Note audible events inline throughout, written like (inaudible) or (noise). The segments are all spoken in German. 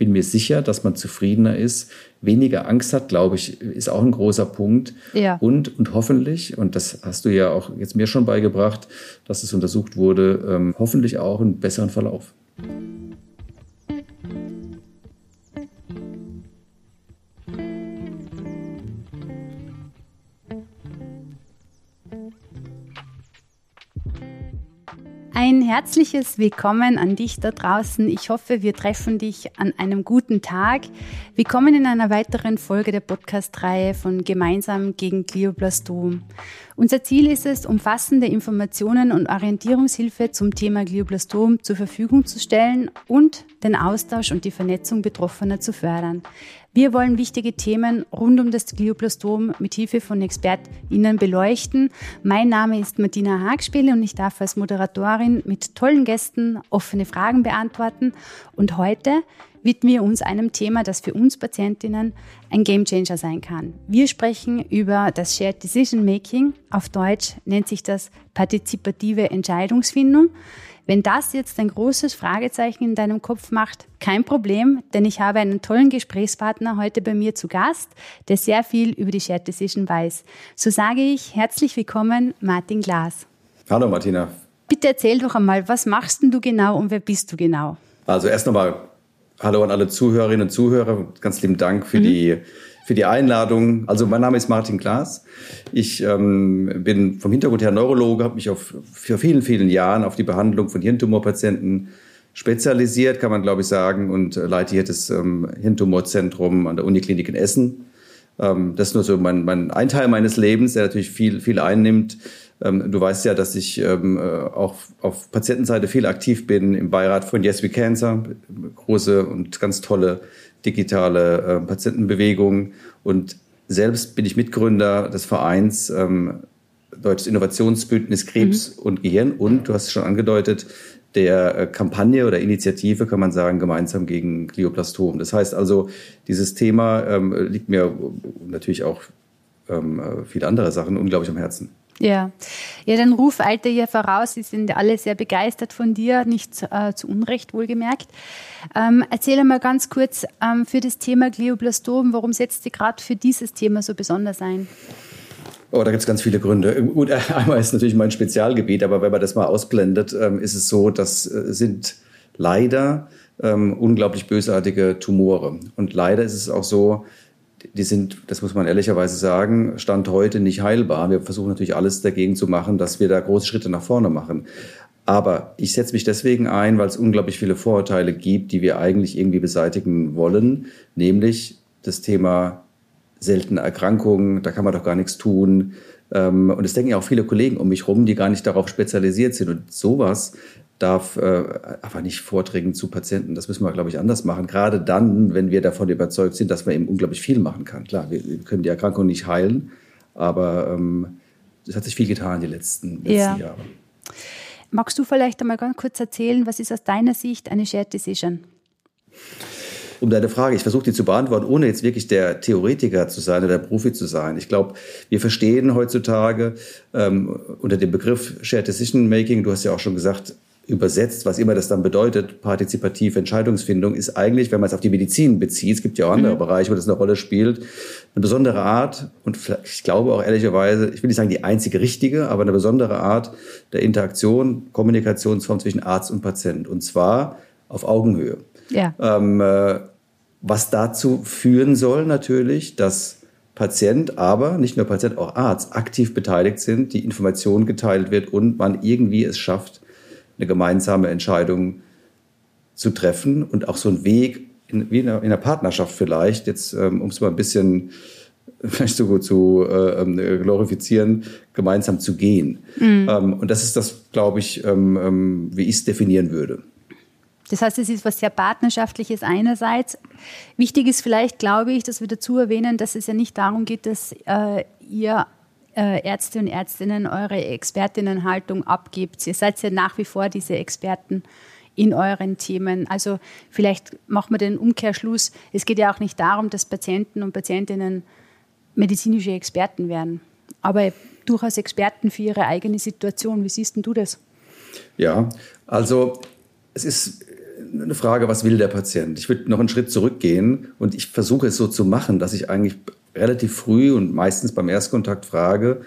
bin mir sicher, dass man zufriedener ist, weniger Angst hat, glaube ich, ist auch ein großer Punkt. Ja. Und, und hoffentlich, und das hast du ja auch jetzt mir schon beigebracht, dass es untersucht wurde, ähm, hoffentlich auch einen besseren Verlauf. Herzliches Willkommen an dich da draußen. Ich hoffe, wir treffen dich an einem guten Tag. Willkommen in einer weiteren Folge der Podcast-Reihe von Gemeinsam gegen Glioblastom. Unser Ziel ist es, umfassende Informationen und Orientierungshilfe zum Thema Glioblastom zur Verfügung zu stellen und den Austausch und die Vernetzung Betroffener zu fördern. Wir wollen wichtige Themen rund um das Glioblastom mit Hilfe von ExpertInnen beleuchten. Mein Name ist Martina Hagspiele und ich darf als Moderatorin mit tollen Gästen offene Fragen beantworten. Und heute widmen wir uns einem Thema, das für uns Patientinnen ein Gamechanger sein kann. Wir sprechen über das Shared Decision Making. Auf Deutsch nennt sich das partizipative Entscheidungsfindung. Wenn das jetzt ein großes Fragezeichen in deinem Kopf macht, kein Problem, denn ich habe einen tollen Gesprächspartner heute bei mir zu Gast, der sehr viel über die Shared Decision weiß. So sage ich herzlich willkommen, Martin Glas. Hallo Martina. Bitte erzähl doch einmal, was machst denn du genau und wer bist du genau? Also erst nochmal Hallo an alle Zuhörerinnen und Zuhörer. Ganz lieben Dank für mhm. die für die Einladung. Also mein Name ist Martin Klaas. Ich ähm, bin vom Hintergrund her Neurologe, habe mich auf, für vielen, vielen Jahren auf die Behandlung von Hirntumorpatienten spezialisiert, kann man glaube ich sagen, und leite hier das ähm, Hirntumorzentrum an der Uniklinik in Essen. Ähm, das ist nur so mein, mein ein Teil meines Lebens, der natürlich viel, viel einnimmt. Ähm, du weißt ja, dass ich ähm, äh, auch auf Patientenseite viel aktiv bin im Beirat von Yes We Cancer, große und ganz tolle digitale äh, Patientenbewegung. Und selbst bin ich Mitgründer des Vereins ähm, Deutsches Innovationsbündnis Krebs mhm. und Gehirn und du hast es schon angedeutet, der äh, Kampagne oder Initiative, kann man sagen, gemeinsam gegen Glioblastom. Das heißt also, dieses Thema ähm, liegt mir natürlich auch ähm, viele andere Sachen unglaublich am Herzen. Ja, ja, den Ruf eilte ja voraus. Sie sind alle sehr begeistert von dir, nicht äh, zu Unrecht wohlgemerkt. Ähm, erzähl einmal ganz kurz ähm, für das Thema Glioblastom, warum setzt du gerade für dieses Thema so besonders ein? Oh, da gibt es ganz viele Gründe. Gut, (laughs) einmal ist natürlich mein Spezialgebiet, aber wenn man das mal ausblendet, ähm, ist es so, das äh, sind leider ähm, unglaublich bösartige Tumore. Und leider ist es auch so, die sind, das muss man ehrlicherweise sagen, Stand heute nicht heilbar. Wir versuchen natürlich alles dagegen zu machen, dass wir da große Schritte nach vorne machen. Aber ich setze mich deswegen ein, weil es unglaublich viele Vorurteile gibt, die wir eigentlich irgendwie beseitigen wollen, nämlich das Thema seltene Erkrankungen, da kann man doch gar nichts tun. Ähm, und es denken ja auch viele Kollegen um mich rum, die gar nicht darauf spezialisiert sind. Und sowas darf äh, einfach nicht vorträgen zu Patienten. Das müssen wir, glaube ich, anders machen. Gerade dann, wenn wir davon überzeugt sind, dass man eben unglaublich viel machen kann. Klar, wir, können die Erkrankung nicht heilen, aber ähm, es hat sich viel getan die letzten, letzten ja. Jahre. Magst du vielleicht einmal ganz kurz erzählen, was ist aus deiner Sicht eine Shared Decision? Um deine Frage, ich versuche die zu beantworten, ohne jetzt wirklich der Theoretiker zu sein oder der Profi zu sein. Ich glaube, wir verstehen heutzutage ähm, unter dem Begriff Shared Decision Making, du hast ja auch schon gesagt, übersetzt, was immer das dann bedeutet, partizipative Entscheidungsfindung, ist eigentlich, wenn man es auf die Medizin bezieht, es gibt ja auch andere mhm. Bereiche, wo das eine Rolle spielt, eine besondere Art und ich glaube auch ehrlicherweise, ich will nicht sagen die einzige richtige, aber eine besondere Art der Interaktion, Kommunikationsform zwischen Arzt und Patient und zwar auf Augenhöhe. Ja. Ähm, äh, was dazu führen soll natürlich, dass Patient, aber nicht nur Patient, auch Arzt aktiv beteiligt sind, die Information geteilt wird und man irgendwie es schafft, eine gemeinsame Entscheidung zu treffen und auch so einen Weg in, wie in einer, in einer Partnerschaft vielleicht, jetzt ähm, um es mal ein bisschen (laughs) vielleicht so gut zu äh, ähm, glorifizieren, gemeinsam zu gehen. Mhm. Ähm, und das ist das, glaube ich, ähm, ähm, wie ich es definieren würde. Das heißt, es ist was sehr Partnerschaftliches einerseits. Wichtig ist vielleicht, glaube ich, dass wir dazu erwähnen, dass es ja nicht darum geht, dass äh, ihr äh, Ärzte und Ärztinnen eure Expertinnenhaltung abgibt. Ihr seid ja nach wie vor diese Experten in euren Themen. Also vielleicht machen wir den Umkehrschluss. Es geht ja auch nicht darum, dass Patienten und Patientinnen medizinische Experten werden, aber durchaus Experten für ihre eigene Situation. Wie siehst denn du das? Ja, also es ist eine Frage, was will der Patient? Ich würde noch einen Schritt zurückgehen und ich versuche es so zu machen, dass ich eigentlich relativ früh und meistens beim Erstkontakt frage,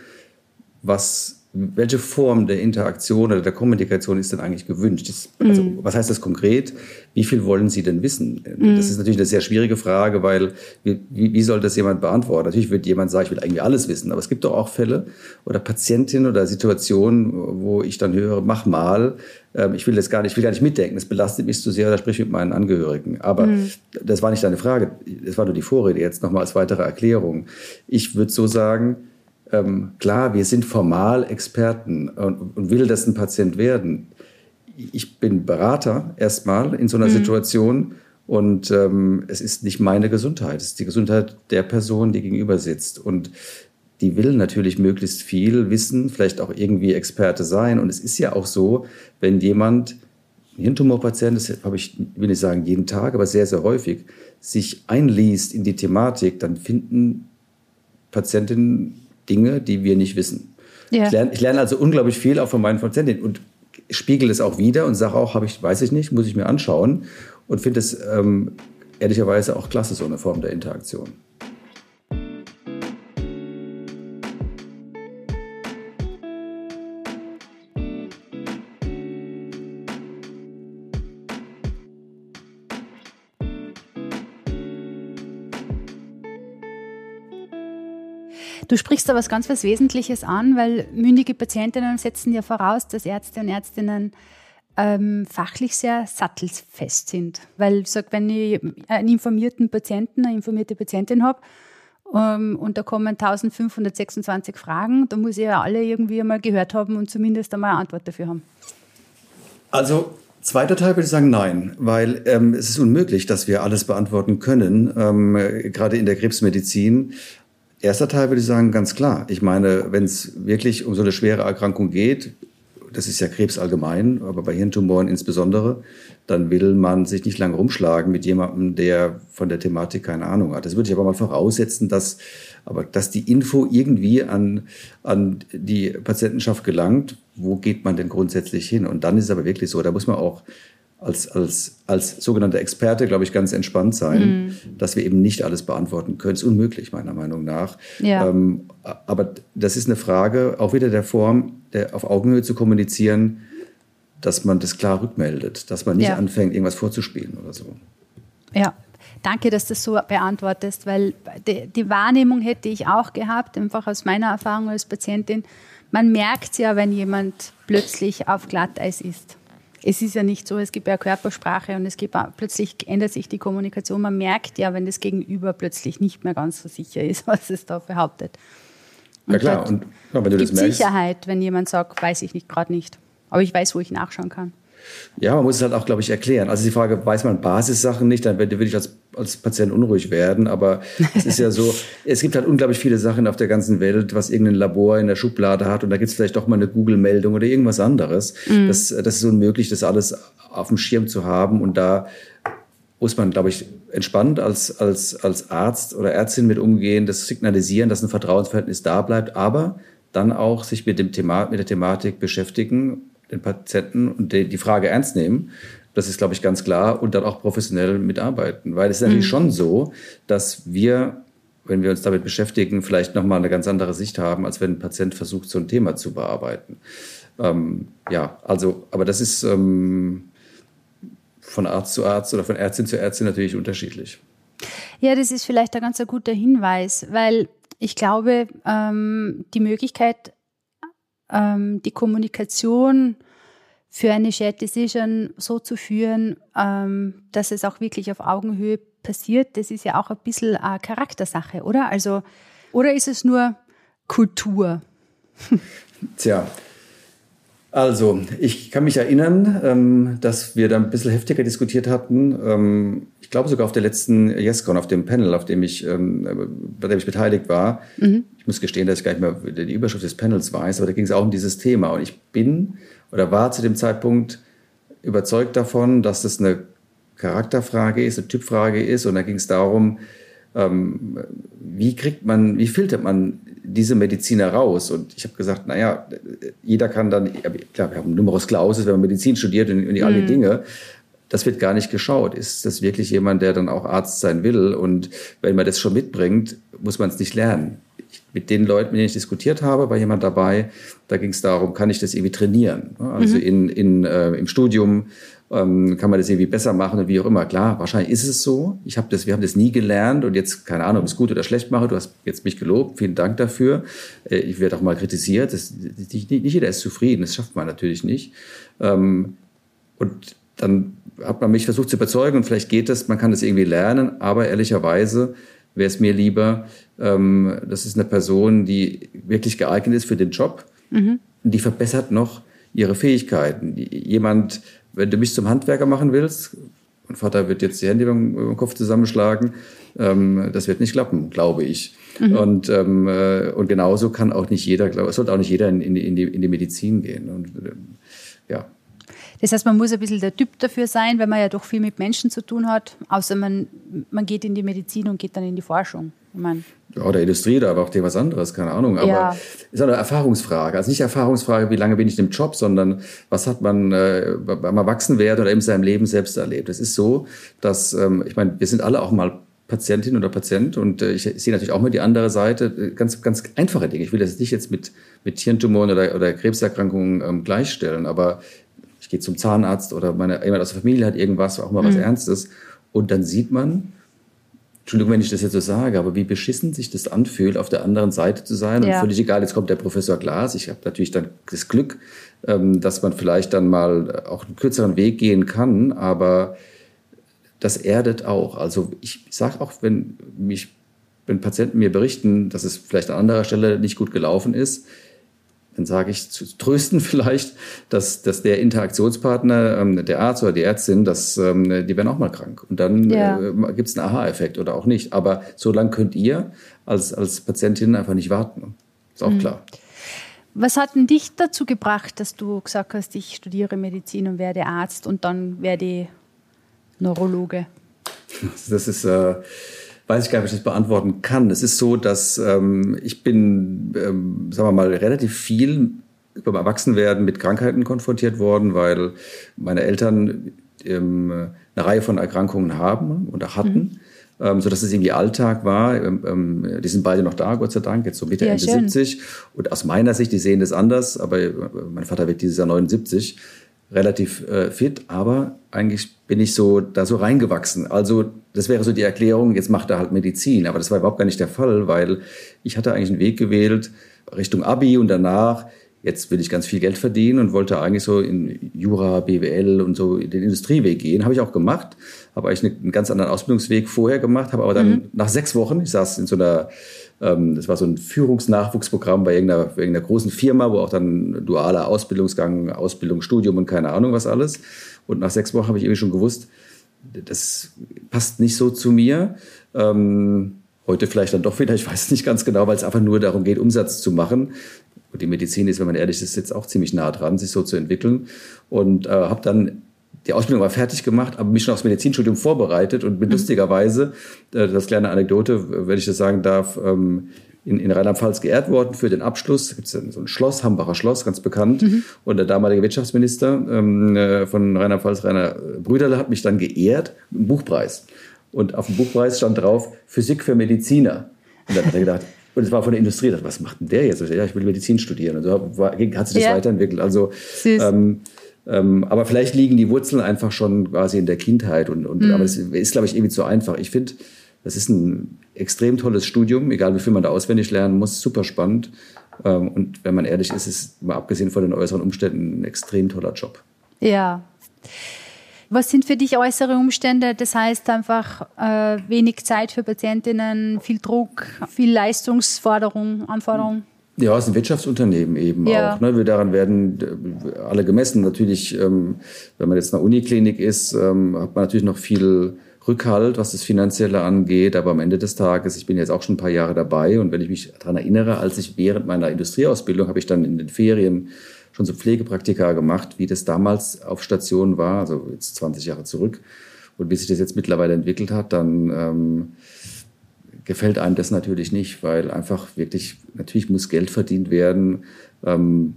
was welche Form der Interaktion oder der Kommunikation ist denn eigentlich gewünscht? Das, also, mm. Was heißt das konkret? Wie viel wollen Sie denn wissen? Mm. Das ist natürlich eine sehr schwierige Frage, weil wie, wie soll das jemand beantworten? Natürlich wird jemand sagen, ich will eigentlich alles wissen, aber es gibt doch auch Fälle oder Patientinnen oder Situationen, wo ich dann höre, mach mal, ähm, ich will das gar nicht, ich will gar nicht mitdenken, das belastet mich zu sehr, da sprich mit meinen Angehörigen. Aber mm. das war nicht deine Frage, das war nur die Vorrede jetzt nochmal als weitere Erklärung. Ich würde so sagen, ähm, klar, wir sind formal Experten und, und, will das ein Patient werden. Ich bin Berater erstmal in so einer mhm. Situation und ähm, es ist nicht meine Gesundheit, es ist die Gesundheit der Person, die gegenüber sitzt. Und die will natürlich möglichst viel wissen, vielleicht auch irgendwie Experte sein. Und es ist ja auch so, wenn jemand, ein Hirntumorpatient, das habe ich, will nicht sagen jeden Tag, aber sehr, sehr häufig, sich einliest in die Thematik, dann finden Patientinnen Dinge, die wir nicht wissen. Ja. Ich, lerne, ich lerne also unglaublich viel auch von meinen Patientinnen und spiegel es auch wieder und sage auch, habe ich, weiß ich nicht, muss ich mir anschauen und finde es ähm, ehrlicherweise auch klasse, so eine Form der Interaktion. Du sprichst da was ganz was Wesentliches an, weil mündige Patientinnen setzen ja voraus, dass Ärzte und Ärztinnen ähm, fachlich sehr sattelfest sind. Weil, sag, wenn ich einen informierten Patienten, eine informierte Patientin habe, ähm, und da kommen 1526 Fragen, da muss ich ja alle irgendwie einmal gehört haben und zumindest einmal eine Antwort dafür haben. Also Zweiter Teil würde ich sagen nein, weil ähm, es ist unmöglich, dass wir alles beantworten können, ähm, gerade in der Krebsmedizin. Erster Teil würde ich sagen, ganz klar. Ich meine, wenn es wirklich um so eine schwere Erkrankung geht, das ist ja Krebs allgemein, aber bei Hirntumoren insbesondere, dann will man sich nicht lange rumschlagen mit jemandem, der von der Thematik keine Ahnung hat. Das würde ich aber mal voraussetzen, dass, aber dass die Info irgendwie an, an die Patientenschaft gelangt. Wo geht man denn grundsätzlich hin? Und dann ist es aber wirklich so, da muss man auch als, als, als sogenannter Experte, glaube ich, ganz entspannt sein, mhm. dass wir eben nicht alles beantworten können. Das ist unmöglich, meiner Meinung nach. Ja. Ähm, aber das ist eine Frage auch wieder der Form, der auf Augenhöhe zu kommunizieren, dass man das klar rückmeldet, dass man nicht ja. anfängt, irgendwas vorzuspielen oder so. Ja, danke, dass du das so beantwortest, weil die, die Wahrnehmung hätte ich auch gehabt, einfach aus meiner Erfahrung als Patientin. Man merkt ja, wenn jemand plötzlich auf Glatteis ist es ist ja nicht so, es gibt ja Körpersprache und es gibt plötzlich ändert sich die Kommunikation. Man merkt ja, wenn das Gegenüber plötzlich nicht mehr ganz so sicher ist, (laughs) was es da behauptet. Und ja klar, und ja, wenn du das merkst. Sicherheit, wenn jemand sagt, weiß ich nicht, gerade nicht. Aber ich weiß, wo ich nachschauen kann. Ja, man muss es halt auch, glaube ich, erklären. Also die Frage, weiß man Basissachen nicht, dann würde ich als, als Patient unruhig werden. Aber (laughs) es ist ja so, es gibt halt unglaublich viele Sachen auf der ganzen Welt, was irgendein Labor in der Schublade hat. Und da gibt es vielleicht doch mal eine Google-Meldung oder irgendwas anderes. Mhm. Das, das ist unmöglich, das alles auf dem Schirm zu haben. Und da muss man, glaube ich, entspannt als, als, als Arzt oder Ärztin mit umgehen, das signalisieren, dass ein Vertrauensverhältnis da bleibt, aber dann auch sich mit, dem Thema, mit der Thematik beschäftigen den Patienten und die, Frage ernst nehmen. Das ist, glaube ich, ganz klar und dann auch professionell mitarbeiten. Weil es ist natürlich mhm. schon so, dass wir, wenn wir uns damit beschäftigen, vielleicht nochmal eine ganz andere Sicht haben, als wenn ein Patient versucht, so ein Thema zu bearbeiten. Ähm, ja, also, aber das ist ähm, von Arzt zu Arzt oder von Ärztin zu Ärztin natürlich unterschiedlich. Ja, das ist vielleicht ein ganz guter Hinweis, weil ich glaube, ähm, die Möglichkeit, ähm, die Kommunikation für eine Shared Decision so zu führen, ähm, dass es auch wirklich auf Augenhöhe passiert, das ist ja auch ein bisschen eine Charaktersache, oder? Also, oder ist es nur Kultur? Tja, also, ich kann mich erinnern, ähm, dass wir da ein bisschen heftiger diskutiert hatten. Ähm, ich glaube sogar auf der letzten YesCon, auf dem Panel, auf dem ich, ähm, bei dem ich beteiligt war. Mhm. Ich muss gestehen, dass ich gar nicht mehr die Überschrift des Panels weiß, aber da ging es auch um dieses Thema. Und ich bin oder war zu dem Zeitpunkt überzeugt davon, dass das eine Charakterfrage ist, eine Typfrage ist. Und da ging es darum, wie kriegt man, wie filtert man diese Mediziner raus. Und ich habe gesagt, naja, jeder kann dann, klar, wir haben Numerus Clausus, wenn man Medizin studiert und, und all die mhm. Dinge. das wird gar nicht geschaut. Ist das wirklich jemand, der dann auch Arzt sein will? Und wenn man das schon mitbringt, muss man es nicht lernen. mit den Leuten, mit denen ich diskutiert habe, war jemand dabei, da ging es darum, kann ich das irgendwie trainieren? Also mhm. in, in, äh, im Studium ähm, kann man das irgendwie besser machen und wie auch immer. Klar, wahrscheinlich ist es so. Ich habe das, wir haben das nie gelernt und jetzt keine Ahnung, ob ich es gut oder schlecht mache. Du hast jetzt mich gelobt, vielen Dank dafür. Äh, ich werde auch mal kritisiert. Das, nicht, nicht jeder ist zufrieden, das schafft man natürlich nicht. Ähm, und dann hat man mich versucht zu überzeugen und vielleicht geht das, man kann das irgendwie lernen, aber ehrlicherweise wäre es mir lieber, ähm, das ist eine Person, die wirklich geeignet ist für den Job, mhm. die verbessert noch ihre Fähigkeiten. Jemand, wenn du mich zum Handwerker machen willst, mein Vater wird jetzt die Hände über Kopf zusammenschlagen, ähm, das wird nicht klappen, glaube ich. Mhm. Und, ähm, äh, und genauso kann auch nicht jeder, glaube, sollte auch nicht jeder in, in, in, die, in die Medizin gehen. Und, ähm. Das heißt, man muss ein bisschen der Typ dafür sein, weil man ja doch viel mit Menschen zu tun hat, außer man, man geht in die Medizin und geht dann in die Forschung. Ich mein, ja, oder Industrie, da aber auch dir was anderes, keine Ahnung. Aber ja. ist eine Erfahrungsfrage. Also nicht Erfahrungsfrage, wie lange bin ich im Job, sondern was hat man äh, beim Erwachsenwerden oder in seinem Leben selbst erlebt. Es ist so, dass, ähm, ich meine, wir sind alle auch mal Patientin oder Patient und äh, ich sehe natürlich auch mal die andere Seite, äh, ganz, ganz einfache Dinge. Ich will das nicht jetzt mit, mit Hirntumoren oder, oder Krebserkrankungen ähm, gleichstellen, aber gehe zum Zahnarzt oder meine, jemand aus der Familie hat irgendwas, auch mal mhm. was Ernstes und dann sieht man, Entschuldigung, wenn ich das jetzt so sage, aber wie beschissen sich das anfühlt, auf der anderen Seite zu sein. Ja. Und völlig egal, jetzt kommt der Professor Glas. Ich habe natürlich dann das Glück, ähm, dass man vielleicht dann mal auch einen kürzeren Weg gehen kann, aber das erdet auch. Also ich sage auch, wenn mich, wenn Patienten mir berichten, dass es vielleicht an anderer Stelle nicht gut gelaufen ist, dann sage ich zu trösten (laughs) vielleicht, dass, dass der Interaktionspartner, ähm, der Arzt oder die Ärztin, dass, ähm, die werden auch mal krank. Und dann ja. äh, gibt es einen Aha-Effekt oder auch nicht. Aber so lange könnt ihr als, als Patientin einfach nicht warten. Ist auch mhm. klar. Was hat denn dich dazu gebracht, dass du gesagt hast, ich studiere Medizin und werde Arzt und dann werde ich Neurologe? (laughs) Das ist... Äh, weiß ich gar nicht, ob ich das beantworten kann. Es ist so, dass ähm, ich bin, ähm, sagen wir mal, relativ viel beim Erwachsenwerden mit Krankheiten konfrontiert worden, weil meine Eltern ähm, eine Reihe von Erkrankungen haben oder hatten. Mhm. Ähm, so dass es irgendwie Alltag war. Ähm, ähm, die sind beide noch da, Gott sei Dank, jetzt so Mitte, ja, Ende schön. 70. Und aus meiner Sicht, die sehen das anders, aber äh, mein Vater wird dieses Jahr 79 relativ äh, fit, aber eigentlich bin ich so da so reingewachsen. Also das wäre so die Erklärung, jetzt macht er halt Medizin, aber das war überhaupt gar nicht der Fall, weil ich hatte eigentlich einen Weg gewählt Richtung Abi und danach jetzt will ich ganz viel Geld verdienen und wollte eigentlich so in Jura, BWL und so in den Industrieweg gehen. Habe ich auch gemacht, habe eigentlich einen ganz anderen Ausbildungsweg vorher gemacht, habe aber dann mhm. nach sechs Wochen, ich saß in so einer das war so ein Führungsnachwuchsprogramm bei irgendeiner, irgendeiner großen Firma, wo auch dann dualer Ausbildungsgang, Ausbildung, Studium und keine Ahnung was alles. Und nach sechs Wochen habe ich irgendwie schon gewusst, das passt nicht so zu mir. Ähm, heute vielleicht dann doch wieder, ich weiß nicht ganz genau, weil es einfach nur darum geht, Umsatz zu machen. Und die Medizin ist, wenn man ehrlich ist, jetzt auch ziemlich nah dran, sich so zu entwickeln. Und äh, habe dann die Ausbildung war fertig gemacht, aber mich schon aufs Medizinstudium vorbereitet und bin mhm. lustigerweise, äh, das kleine Anekdote, wenn ich das sagen darf, ähm, in, in Rheinland-Pfalz geehrt worden für den Abschluss. Da gibt es so ein Schloss, Hambacher Schloss, ganz bekannt. Mhm. Und der damalige Wirtschaftsminister ähm, äh, von Rheinland-Pfalz, Rainer Brüderle, hat mich dann geehrt mit einem Buchpreis. Und auf dem Buchpreis stand drauf Physik für Mediziner. Und dann hat er gedacht, (laughs) und es war von der Industrie, dachte, was macht denn der jetzt? Ja, ich will Medizin studieren. Und so war, hat sich das ja. weiterentwickelt. Also ähm, ähm, aber vielleicht liegen die Wurzeln einfach schon quasi in der Kindheit. Und, und mhm. aber es ist, glaube ich, irgendwie zu einfach. Ich finde, das ist ein extrem tolles Studium, egal wie viel man da auswendig lernen muss, super spannend. Ähm, und wenn man ehrlich ist, ist es mal abgesehen von den äußeren Umständen ein extrem toller Job. Ja. Was sind für dich äußere Umstände? Das heißt einfach äh, wenig Zeit für Patientinnen, viel Druck, viel Leistungsforderung, Anforderung? Ja, es ist ein Wirtschaftsunternehmen eben ja. auch. Ne? Wir daran werden äh, alle gemessen. Natürlich, ähm, wenn man jetzt in einer Uniklinik ist, ähm, hat man natürlich noch viel Rückhalt, was das Finanzielle angeht. Aber am Ende des Tages, ich bin jetzt auch schon ein paar Jahre dabei und wenn ich mich daran erinnere, als ich während meiner Industrieausbildung habe ich dann in den Ferien schon so Pflegepraktika gemacht, wie das damals auf Station war, also jetzt 20 Jahre zurück. Und wie sich das jetzt mittlerweile entwickelt hat, dann ähm, gefällt einem das natürlich nicht, weil einfach wirklich, natürlich muss Geld verdient werden. Ähm,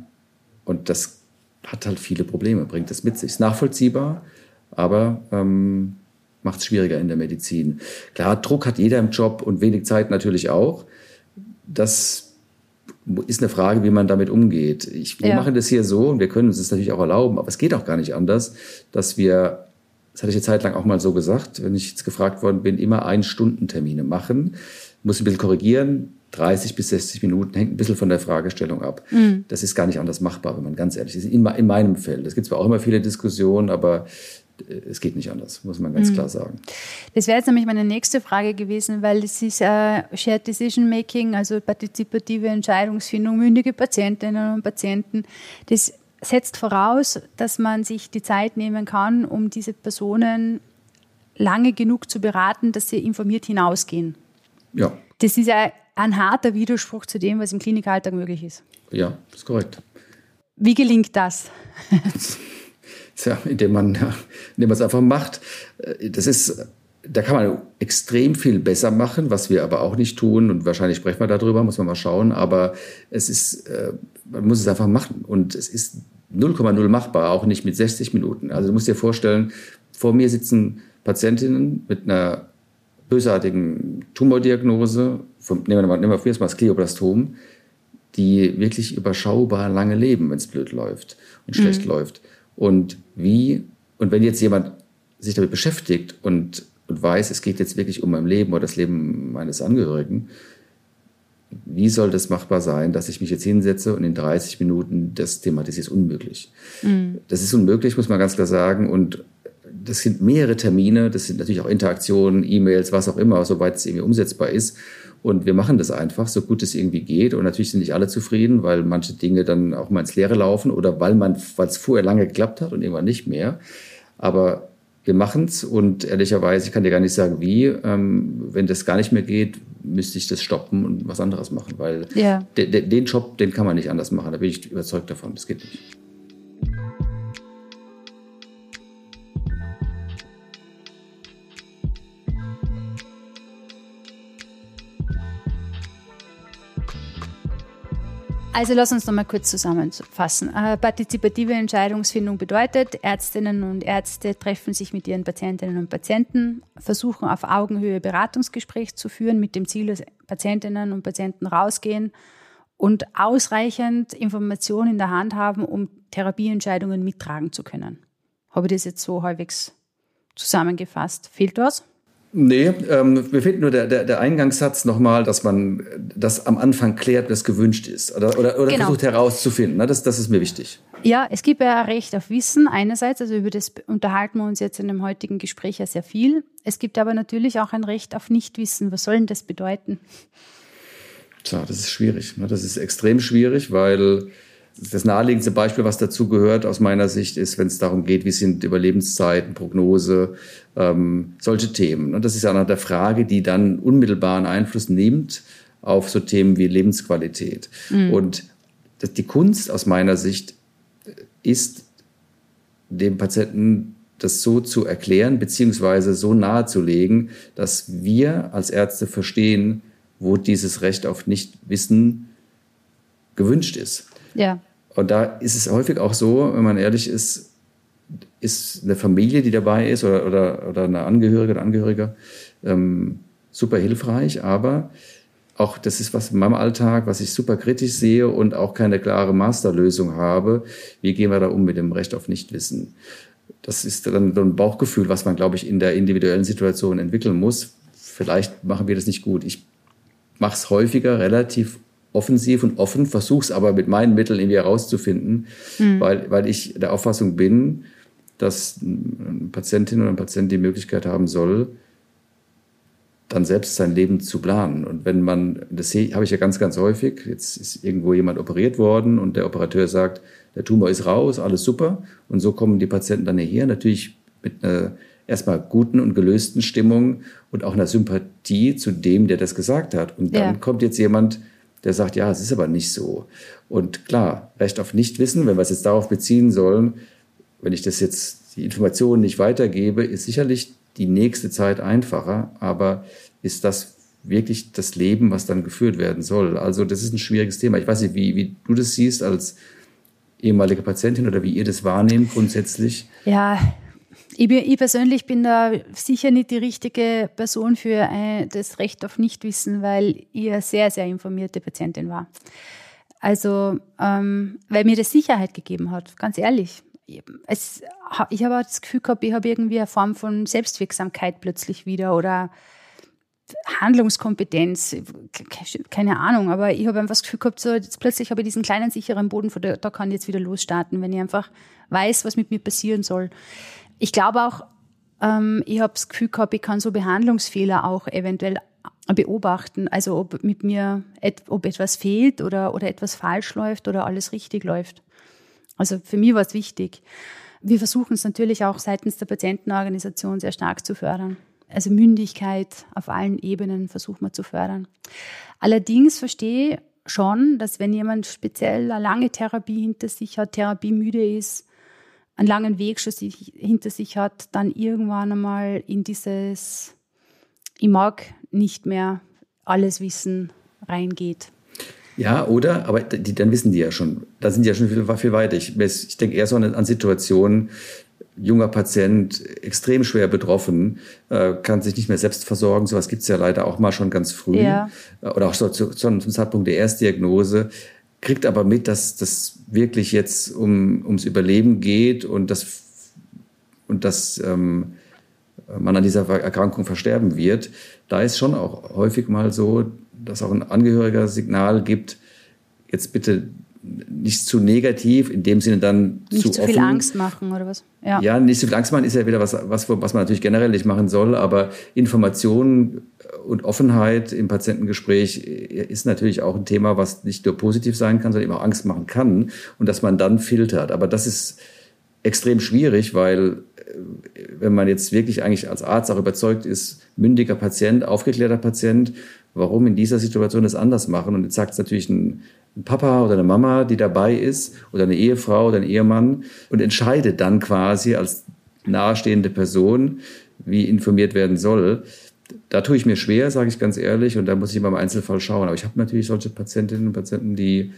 und das hat halt viele Probleme, bringt es mit sich. Ist nachvollziehbar, aber ähm, macht es schwieriger in der Medizin. Klar, Druck hat jeder im Job und wenig Zeit natürlich auch. Das ist eine Frage, wie man damit umgeht. Ich, wir ja. machen das hier so und wir können uns das natürlich auch erlauben, aber es geht auch gar nicht anders, dass wir, das hatte ich eine Zeit lang auch mal so gesagt, wenn ich jetzt gefragt worden bin, immer Ein-Stunden-Termine machen. Muss ein bisschen korrigieren. 30 bis 60 Minuten hängt ein bisschen von der Fragestellung ab. Mhm. Das ist gar nicht anders machbar, wenn man ganz ehrlich ist. In, in meinem Feld. Es gibt zwar auch immer viele Diskussionen, aber äh, es geht nicht anders, muss man ganz mhm. klar sagen. Das wäre jetzt nämlich meine nächste Frage gewesen, weil es ist äh, Shared Decision Making, also partizipative Entscheidungsfindung, mündige Patientinnen und Patienten. Das setzt voraus, dass man sich die Zeit nehmen kann, um diese Personen lange genug zu beraten, dass sie informiert hinausgehen. Ja. Das ist ja ein harter Widerspruch zu dem, was im Klinikalltag möglich ist. Ja, das ist korrekt. Wie gelingt das? (laughs) Tja, indem man, indem man es einfach macht. Das ist, da kann man extrem viel besser machen, was wir aber auch nicht tun. Und wahrscheinlich sprechen wir darüber, muss man mal schauen. Aber es ist, äh, man muss es einfach machen. Und es ist 0,0 machbar, auch nicht mit 60 Minuten. Also du musst dir vorstellen, vor mir sitzen Patientinnen mit einer bösartigen Tumordiagnose, vom, nehmen wir mal, nehmen wir jetzt mal das Glioblastom, die wirklich überschaubar lange leben, wenn es blöd läuft und schlecht mhm. läuft. Und wie, und wenn jetzt jemand sich damit beschäftigt und, und weiß, es geht jetzt wirklich um mein Leben oder das Leben meines Angehörigen, wie soll das machbar sein, dass ich mich jetzt hinsetze und in 30 Minuten das thematisiere? ist unmöglich. Mhm. Das ist unmöglich, muss man ganz klar sagen. Und das sind mehrere Termine, das sind natürlich auch Interaktionen, E-Mails, was auch immer, soweit es irgendwie umsetzbar ist. Und wir machen das einfach, so gut es irgendwie geht. Und natürlich sind nicht alle zufrieden, weil manche Dinge dann auch mal ins Leere laufen oder weil man, weil es vorher lange geklappt hat und irgendwann nicht mehr. Aber wir machen es und ehrlicherweise, ich kann dir gar nicht sagen, wie. Ähm, wenn das gar nicht mehr geht, müsste ich das stoppen und was anderes machen, weil ja. de, de, den Job, den kann man nicht anders machen. Da bin ich überzeugt davon. Das geht nicht. Also lass uns noch mal kurz zusammenfassen. Äh, partizipative Entscheidungsfindung bedeutet, Ärztinnen und Ärzte treffen sich mit ihren Patientinnen und Patienten, versuchen auf Augenhöhe Beratungsgespräch zu führen mit dem Ziel, dass Patientinnen und Patienten rausgehen und ausreichend Informationen in der Hand haben, um Therapieentscheidungen mittragen zu können. Habe ich das jetzt so halbwegs zusammengefasst? Fehlt was? Nee, ähm, mir fehlt nur der, der, der Eingangssatz nochmal, dass man das am Anfang klärt, was gewünscht ist oder, oder, oder genau. versucht herauszufinden. Ne? Das, das ist mir wichtig. Ja, es gibt ja ein Recht auf Wissen einerseits, also über das unterhalten wir uns jetzt in dem heutigen Gespräch ja sehr viel. Es gibt aber natürlich auch ein Recht auf Nichtwissen. Was soll denn das bedeuten? Tja, das ist schwierig. Ne? Das ist extrem schwierig, weil das naheliegendste Beispiel, was dazu gehört aus meiner Sicht, ist, wenn es darum geht, wie sind Überlebenszeiten, Prognose, ähm, solche Themen. Und das ist ja auch der Frage, die dann unmittelbaren Einfluss nimmt auf so Themen wie Lebensqualität. Mhm. Und die Kunst aus meiner Sicht ist, dem Patienten das so zu erklären, beziehungsweise so nahezulegen, dass wir als Ärzte verstehen, wo dieses Recht auf Nichtwissen gewünscht ist. Ja. Und da ist es häufig auch so, wenn man ehrlich ist, ist eine Familie, die dabei ist oder, oder, oder eine Angehörige oder Angehöriger ähm, super hilfreich, aber auch das ist was in meinem Alltag, was ich super kritisch sehe und auch keine klare Masterlösung habe. Wie gehen wir da um mit dem Recht auf Nichtwissen? Das ist dann so ein Bauchgefühl, was man, glaube ich, in der individuellen Situation entwickeln muss. Vielleicht machen wir das nicht gut. Ich mache es häufiger relativ offensiv und offen, versuche es aber mit meinen Mitteln irgendwie herauszufinden, mhm. weil, weil ich der Auffassung bin, dass eine Patientin oder ein Patient die Möglichkeit haben soll, dann selbst sein Leben zu planen. Und wenn man, das habe ich ja ganz, ganz häufig, jetzt ist irgendwo jemand operiert worden und der Operateur sagt, der Tumor ist raus, alles super. Und so kommen die Patienten dann hierher, natürlich mit einer erstmal guten und gelösten Stimmung und auch einer Sympathie zu dem, der das gesagt hat. Und dann ja. kommt jetzt jemand, der sagt, ja, es ist aber nicht so. Und klar, Recht auf Nichtwissen, wenn wir es jetzt darauf beziehen sollen, wenn ich das jetzt, die Informationen nicht weitergebe, ist sicherlich die nächste Zeit einfacher, aber ist das wirklich das Leben, was dann geführt werden soll? Also das ist ein schwieriges Thema. Ich weiß nicht, wie, wie du das siehst als ehemalige Patientin oder wie ihr das wahrnehmt grundsätzlich. Ja, Ich, bin, ich, persönlich bin da sicher nicht die richtige Person für ein, das Recht auf Nichtwissen, weil ich eine sehr, sehr informierte Patientin war. Also, ähm, weil mir das Sicherheit gegeben hat, ganz ehrlich. Es, ich habe das Gefühl gehabt, ich habe irgendwie eine Form von Selbstwirksamkeit plötzlich wieder oder Handlungskompetenz, keine Ahnung, aber ich habe einfach das Gefühl gehabt, so jetzt plötzlich habe ich diesen kleinen sicheren Boden, von der, da kann ich jetzt wieder losstarten, wenn ich einfach weiß, was mit mir passieren soll. Ich glaube auch, ähm, ich habe das Gefühl gehabt, ich kann so Behandlungsfehler auch eventuell beobachten, also ob mit mir ob etwas fehlt oder, oder etwas falsch läuft oder alles richtig läuft. Also für mich war es wichtig. Wir versuchen es natürlich auch seitens der Patientenorganisation sehr stark zu fördern. Also Mündigkeit auf allen Ebenen versuchen wir zu fördern. Allerdings verstehe ich schon, dass wenn jemand speziell eine lange Therapie hinter sich hat, therapiemüde ist, einen langen Weg schon hinter sich hat, dann irgendwann einmal in dieses, ich mag nicht mehr alles wissen, reingeht. Ja, oder? Aber die, dann wissen die ja schon. Da sind die ja schon viel, viel weiter. Ich, ich denke eher so an, an Situationen, junger Patient, extrem schwer betroffen, äh, kann sich nicht mehr selbst versorgen. Sowas gibt's ja leider auch mal schon ganz früh. Ja. Oder auch so zu, zum Zeitpunkt der Erstdiagnose. Kriegt aber mit, dass das wirklich jetzt um, ums Überleben geht und dass, und dass ähm, man an dieser Erkrankung versterben wird. Da ist schon auch häufig mal so, dass auch ein Angehöriger Signal gibt, jetzt bitte nicht zu negativ, in dem Sinne dann nicht zu, zu viel Angst machen oder was? Ja. ja, nicht zu viel Angst machen ist ja wieder was, was, was man natürlich generell nicht machen soll, aber Information und Offenheit im Patientengespräch ist natürlich auch ein Thema, was nicht nur positiv sein kann, sondern eben auch Angst machen kann und dass man dann filtert. Aber das ist extrem schwierig, weil äh, wenn man jetzt wirklich eigentlich als Arzt auch überzeugt ist, mündiger Patient, aufgeklärter Patient, warum in dieser Situation das anders machen? Und jetzt sagt es natürlich ein Papa oder eine Mama, die dabei ist, oder eine Ehefrau oder ein Ehemann und entscheidet dann quasi als nahestehende Person, wie informiert werden soll. Da tue ich mir schwer, sage ich ganz ehrlich, und da muss ich immer im Einzelfall schauen. Aber ich habe natürlich solche Patientinnen und Patienten, die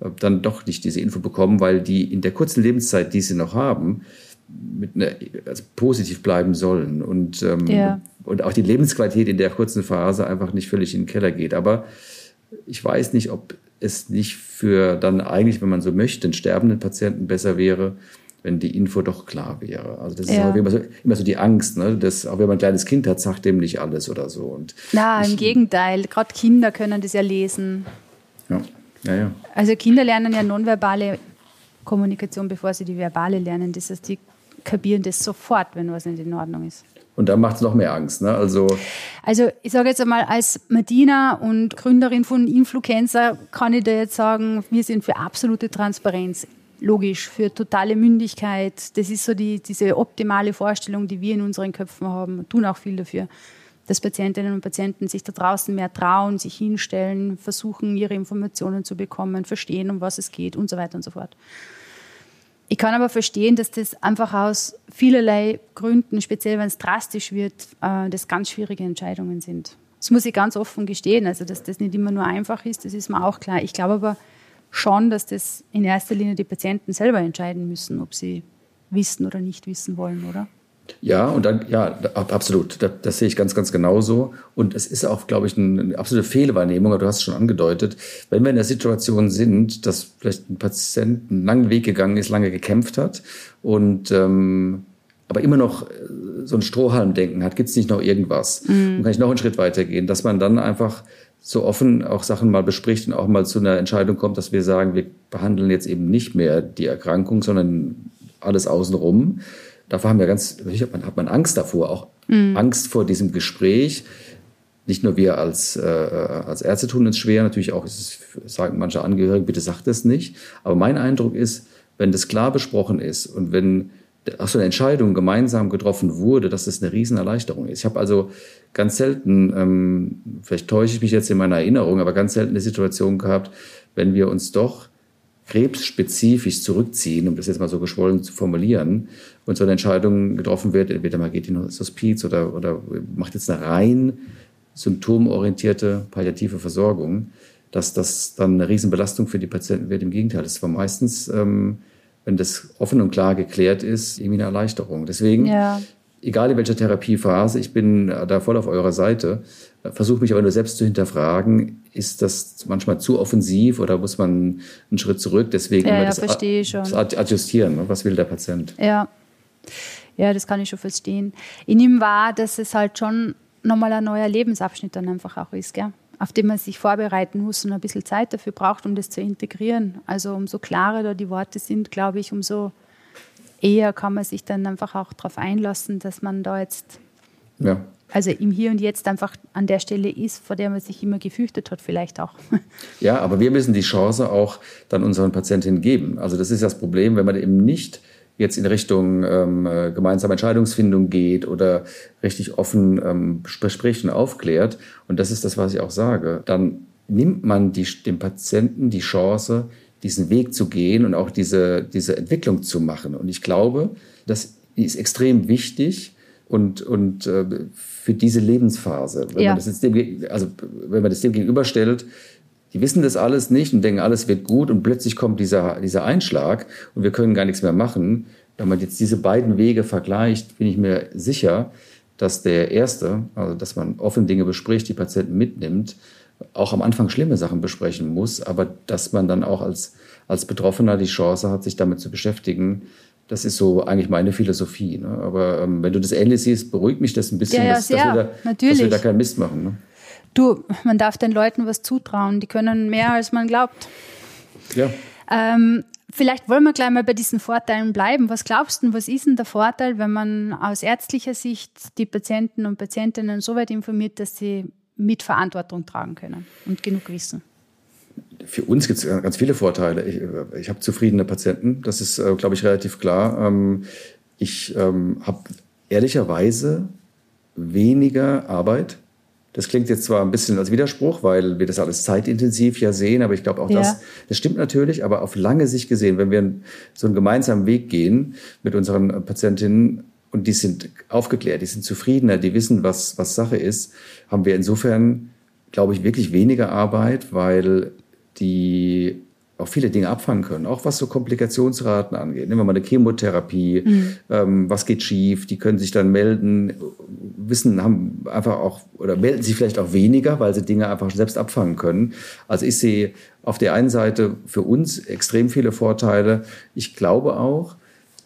äh, dann doch nicht diese Info bekommen, weil die in der kurzen Lebenszeit, die sie noch haben, mit einer, also positiv bleiben sollen und, ähm, ja. und auch die Lebensqualität in der kurzen Phase einfach nicht völlig in den Keller geht. Aber ich weiß nicht, ob es nicht für dann eigentlich, wenn man so möchte, einen sterbenden Patienten besser wäre, wenn die Info doch klar wäre. Also das ja. ist immer so, immer so die Angst, ne? dass auch wenn man ein kleines Kind hat, sagt dem nicht alles oder so. Und Na, im Gegenteil. Gerade Kinder können das ja lesen. Ja. Ja, ja. Also Kinder lernen ja nonverbale Kommunikation, bevor sie die verbale lernen. Das heißt, die kapieren das sofort, wenn was nicht in Ordnung ist. Und da macht es noch mehr Angst. Ne? Also, also ich sage jetzt einmal, als Medina und Gründerin von Influencer kann ich dir jetzt sagen, wir sind für absolute Transparenz. Logisch, für totale Mündigkeit. Das ist so die, diese optimale Vorstellung, die wir in unseren Köpfen haben tun auch viel dafür, dass Patientinnen und Patienten sich da draußen mehr trauen, sich hinstellen, versuchen, ihre Informationen zu bekommen, verstehen, um was es geht und so weiter und so fort. Ich kann aber verstehen, dass das einfach aus vielerlei Gründen, speziell wenn es drastisch wird, äh, das ganz schwierige Entscheidungen sind. Das muss ich ganz offen gestehen. Also, dass das nicht immer nur einfach ist, das ist mir auch klar. Ich glaube aber schon, dass das in erster Linie die Patienten selber entscheiden müssen, ob sie wissen oder nicht wissen wollen, oder? Ja, und dann, ja, absolut. Das, das, sehe ich ganz, ganz genauso. Und es ist auch, glaube ich, eine absolute Fehlwahrnehmung, aber du hast es schon angedeutet. Wenn wir in der Situation sind, dass vielleicht ein Patient einen langen Weg gegangen ist, lange gekämpft hat und ähm, aber immer noch äh, so ein Strohhalmdenken hat, gibt es nicht noch irgendwas? Mhm. Und kann ich noch einen Schritt weitergehen, dass man dann einfach so offen auch Sachen mal bespricht und auch mal zu einer Entscheidung kommt, dass wir sagen, wir behandeln jetzt eben nicht mehr die Erkrankung, sondern alles außenrum davor haben wir ganz, natürlich hat man, hat man Angst davor, auch mhm. Angst vor diesem Gespräch. Nicht nur wir als, äh, als Ärzte tun es schwer, natürlich auch, es sagen manche Angehörige, bitte sagt das nicht. Aber mein Eindruck ist, wenn das klar besprochen ist und wenn auch so eine Entscheidung gemeinsam getroffen wurde, dass das eine Riesenerleichterung ist. Ich habe also ganz selten, ähm, vielleicht täusche ich mich jetzt in meiner Erinnerung, aber ganz selten eine Situation gehabt, wenn wir uns doch krebsspezifisch zurückziehen, um das jetzt mal so geschwollen zu formulieren, und so eine Entscheidung getroffen wird, entweder man geht in das Hospiz oder, oder macht jetzt eine rein symptomorientierte palliative Versorgung, dass das dann eine Riesenbelastung für die Patienten wird. Im Gegenteil, es war meistens ähm, wenn das offen und klar geklärt ist, irgendwie eine Erleichterung. Deswegen, ja. egal in welcher Therapiephase, ich bin da voll auf eurer Seite, versuche mich aber nur selbst zu hinterfragen, ist das manchmal zu offensiv oder muss man einen Schritt zurück? Deswegen ja, ja, das, das adjustieren. Ne? Was will der Patient? Ja. Ja, das kann ich schon verstehen. Ich nehme wahr, dass es halt schon nochmal ein neuer Lebensabschnitt dann einfach auch ist, gell? auf den man sich vorbereiten muss und ein bisschen Zeit dafür braucht, um das zu integrieren. Also umso klarer da die Worte sind, glaube ich, umso eher kann man sich dann einfach auch darauf einlassen, dass man da jetzt, ja. also im Hier und Jetzt einfach an der Stelle ist, vor der man sich immer gefürchtet hat, vielleicht auch. (laughs) Ja, aber wir müssen die Chance auch dann unseren Patientinnen geben. Also das ist das Problem, wenn man eben nicht jetzt in Richtung ähm, äh, gemeinsame Entscheidungsfindung geht oder richtig offen ähm, bespricht und aufklärt, und das ist das, was ich auch sage, dann nimmt man die, dem Patienten die Chance, diesen Weg zu gehen und auch diese, diese Entwicklung zu machen. Und ich glaube, das ist extrem wichtig und, und äh, für diese Lebensphase. Wenn, ja. man das jetzt dem, also, wenn man das dem gegenüberstellt, die wissen das alles nicht und denken, alles wird gut und plötzlich kommt dieser, dieser Einschlag und wir können gar nichts mehr machen. Wenn man jetzt diese beiden Wege vergleicht, bin ich mir sicher, dass der erste, also dass man offen Dinge bespricht, die Patienten mitnimmt, auch am Anfang schlimme Sachen besprechen muss, aber dass man dann auch als, als Betroffener die Chance hat, sich damit zu beschäftigen. Das ist so eigentlich meine Philosophie. Ne? Aber ähm, wenn du das ähnlich siehst, beruhigt mich das ein bisschen, ja, ja, dass, dass, wir da, dass, wir da, keinen Mist machen. Ne? Du, man darf den Leuten was zutrauen. Die können mehr, als man glaubt. Ja. Ähm, vielleicht wollen wir gleich mal bei diesen Vorteilen bleiben. Was glaubst du, was ist denn der Vorteil, wenn man aus ärztlicher Sicht die Patienten und Patientinnen so weit informiert, dass sie mit Verantwortung tragen können und genug wissen? Für uns gibt es ganz viele Vorteile. Ich, ich habe zufriedene Patienten, das ist, äh, glaube ich, relativ klar. Ähm, ich ähm, habe ehrlicherweise weniger Arbeit das klingt jetzt zwar ein bisschen als Widerspruch, weil wir das alles zeitintensiv ja sehen, aber ich glaube auch ja. das, das stimmt natürlich, aber auf lange Sicht gesehen, wenn wir so einen gemeinsamen Weg gehen mit unseren Patientinnen und die sind aufgeklärt, die sind zufriedener, die wissen, was, was Sache ist, haben wir insofern, glaube ich, wirklich weniger Arbeit, weil die auch viele Dinge abfangen können, auch was so Komplikationsraten angeht. Nehmen wir mal eine Chemotherapie, mhm. ähm, was geht schief, die können sich dann melden, wissen, haben einfach auch oder melden sich vielleicht auch weniger, weil sie Dinge einfach selbst abfangen können. Also ich sehe auf der einen Seite für uns extrem viele Vorteile. Ich glaube auch,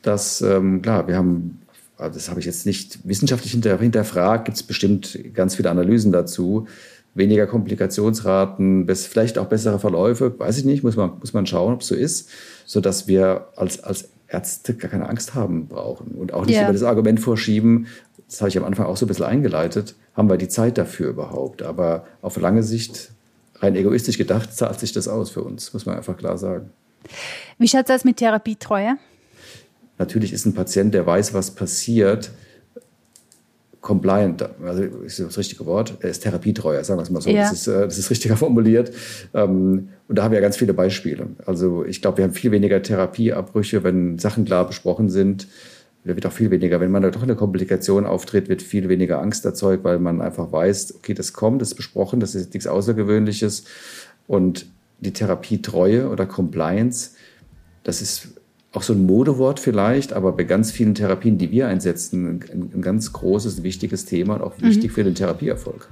dass, ähm, klar, wir haben also das habe ich jetzt nicht wissenschaftlich hinterfragt, gibt es bestimmt ganz viele Analysen dazu weniger Komplikationsraten, bis, vielleicht auch bessere Verläufe, weiß ich nicht, muss man, muss man schauen, ob es so ist, sodass wir als, als Ärzte gar keine Angst haben brauchen und auch nicht yeah. über das Argument vorschieben, das habe ich am Anfang auch so ein bisschen eingeleitet, haben wir die Zeit dafür überhaupt. Aber auf lange Sicht, rein egoistisch gedacht, zahlt sich das aus für uns, muss man einfach klar sagen. Wie schaut das mit Therapietreue? Natürlich ist ein Patient, der weiß, was passiert, compliant, also ist das richtige Wort, er ist therapietreuer, sagen wir es mal so. Ja. Das, ist, äh, das ist richtiger (laughs) formuliert. Ähm, und da haben wir ganz viele Beispiele. Also ich glaube, wir haben viel weniger Therapieabbrüche, wenn Sachen klar besprochen sind. Da wird auch viel weniger, wenn man da doch eine Komplikation auftritt, wird viel weniger Angst erzeugt, weil man einfach weiß, okay, das kommt, das ist besprochen, das ist nichts Außergewöhnliches. Und die Therapietreue oder Compliance, das ist auch so ein Modewort vielleicht, aber bei ganz vielen Therapien, die wir einsetzen, ein, ein ganz großes, wichtiges Thema und auch mhm. wichtig für den Therapieerfolg.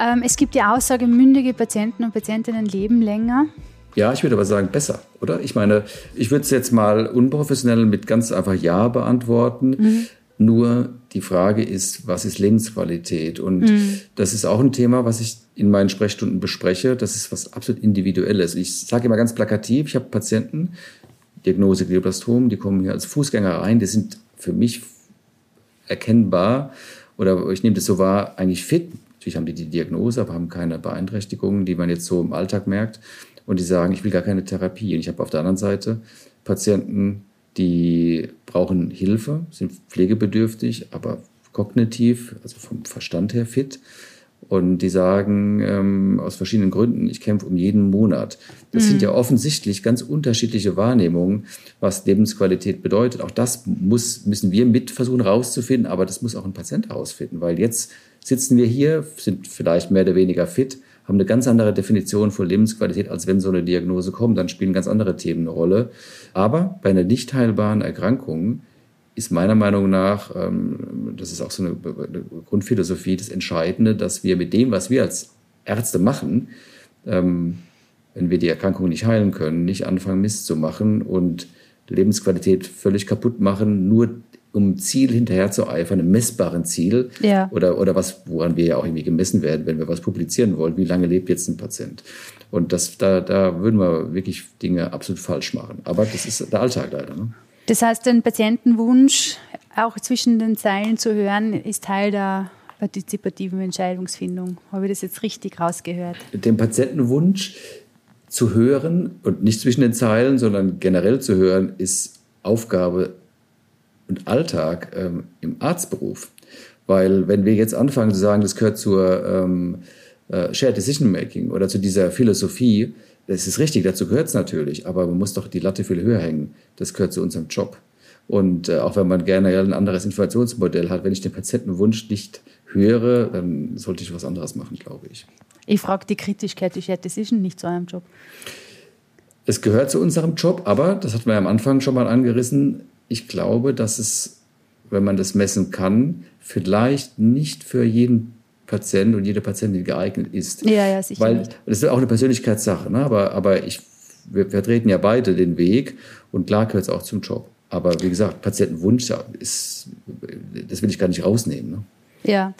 Ähm, es gibt die Aussage, mündige Patienten und Patientinnen leben länger. Ja, ich würde aber sagen, besser, oder? Ich meine, ich würde es jetzt mal unprofessionell mit ganz einfach Ja beantworten. Mhm. Nur die Frage ist, was ist Lebensqualität? Und mhm. das ist auch ein Thema, was ich in meinen Sprechstunden bespreche. Das ist was absolut Individuelles. Ich sage immer ganz plakativ, ich habe Patienten, Diagnose Glioblastom, die kommen hier als Fußgänger rein, die sind für mich erkennbar oder ich nehme das so wahr, eigentlich fit. Natürlich haben die die Diagnose, aber haben keine Beeinträchtigungen, die man jetzt so im Alltag merkt und die sagen, ich will gar keine Therapie. Und ich habe auf der anderen Seite Patienten, die brauchen Hilfe, sind pflegebedürftig, aber kognitiv, also vom Verstand her fit. Und die sagen ähm, aus verschiedenen Gründen, ich kämpfe um jeden Monat. Das mhm. sind ja offensichtlich ganz unterschiedliche Wahrnehmungen, was Lebensqualität bedeutet. Auch das muss, müssen wir mit versuchen rauszufinden, aber das muss auch ein Patient herausfinden, weil jetzt sitzen wir hier, sind vielleicht mehr oder weniger fit, haben eine ganz andere Definition von Lebensqualität, als wenn so eine Diagnose kommt. Dann spielen ganz andere Themen eine Rolle. Aber bei einer nicht heilbaren Erkrankung ist meiner Meinung nach, ähm, das ist auch so eine, Grundphilosophie, das Entscheidende, dass wir mit dem, was wir als Ärzte machen, ähm, wenn wir die Erkrankung nicht heilen können, nicht anfangen, Mist zu machen und Lebensqualität völlig kaputt machen, nur um Ziel hinterher zu eifern, einem messbaren Ziel ja. oder, oder was, woran wir ja auch irgendwie gemessen werden, wenn wir was publizieren wollen. Wie lange lebt jetzt ein Patient? Und das, da, da würden wir wirklich Dinge absolut falsch machen. Aber das ist der Alltag leider. Ne? Das heißt, den Patientenwunsch auch zwischen den Zeilen zu hören, ist Teil der partizipativen Entscheidungsfindung. Habe ich das jetzt richtig rausgehört? Den Patientenwunsch zu hören und nicht zwischen den Zeilen, sondern generell zu hören, ist Aufgabe und Alltag ähm, im Arztberuf. Weil wenn wir jetzt anfangen zu sagen, das gehört zur ähm, äh, Shared Decision Making oder zu dieser Philosophie, das ist richtig, dazu gehört es natürlich, aber man muss doch die Latte viel höher hängen. Das gehört zu unserem Job. Und äh, auch wenn man gerne ein anderes Informationsmodell hat, wenn ich den Patientenwunsch nicht höre, dann sollte ich was anderes machen, glaube ich. Ich frage die Kritischkeit, die Shared Decision nicht zu eurem Job. Es gehört zu unserem Job, aber, das hat man ja am Anfang schon mal angerissen, ich glaube, dass es, wenn man das messen kann, vielleicht nicht für jeden Patient und jede Patientin geeignet ist. Ja, ja, sicher. Weil nicht. das ist auch eine Persönlichkeitssache, ne? aber, aber ich, wir vertreten ja beide den Weg und klar gehört es auch zum Job. Aber wie gesagt, Patientenwunsch ist, das will ich gar nicht rausnehmen. Ne? Ja,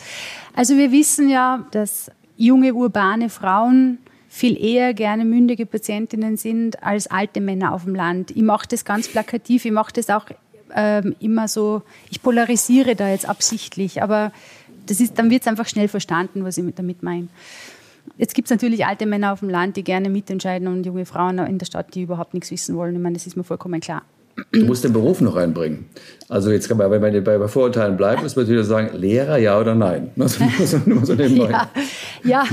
also wir wissen ja, dass junge urbane Frauen viel eher gerne mündige Patientinnen sind als alte Männer auf dem Land. Ich mache das ganz plakativ, ich mache das auch ähm, immer so, ich polarisiere da jetzt absichtlich, aber das ist, dann wird es einfach schnell verstanden, was ich damit meine. Jetzt gibt es natürlich alte Männer auf dem Land, die gerne mitentscheiden und junge Frauen in der Stadt, die überhaupt nichts wissen wollen. Ich meine, das ist mir vollkommen klar. Du musst den Beruf noch reinbringen. Also jetzt kann man, wenn man bei Vorurteilen bleibt, muss man natürlich sagen, Lehrer ja oder nein. (laughs) Also, so (laughs) ja, ja,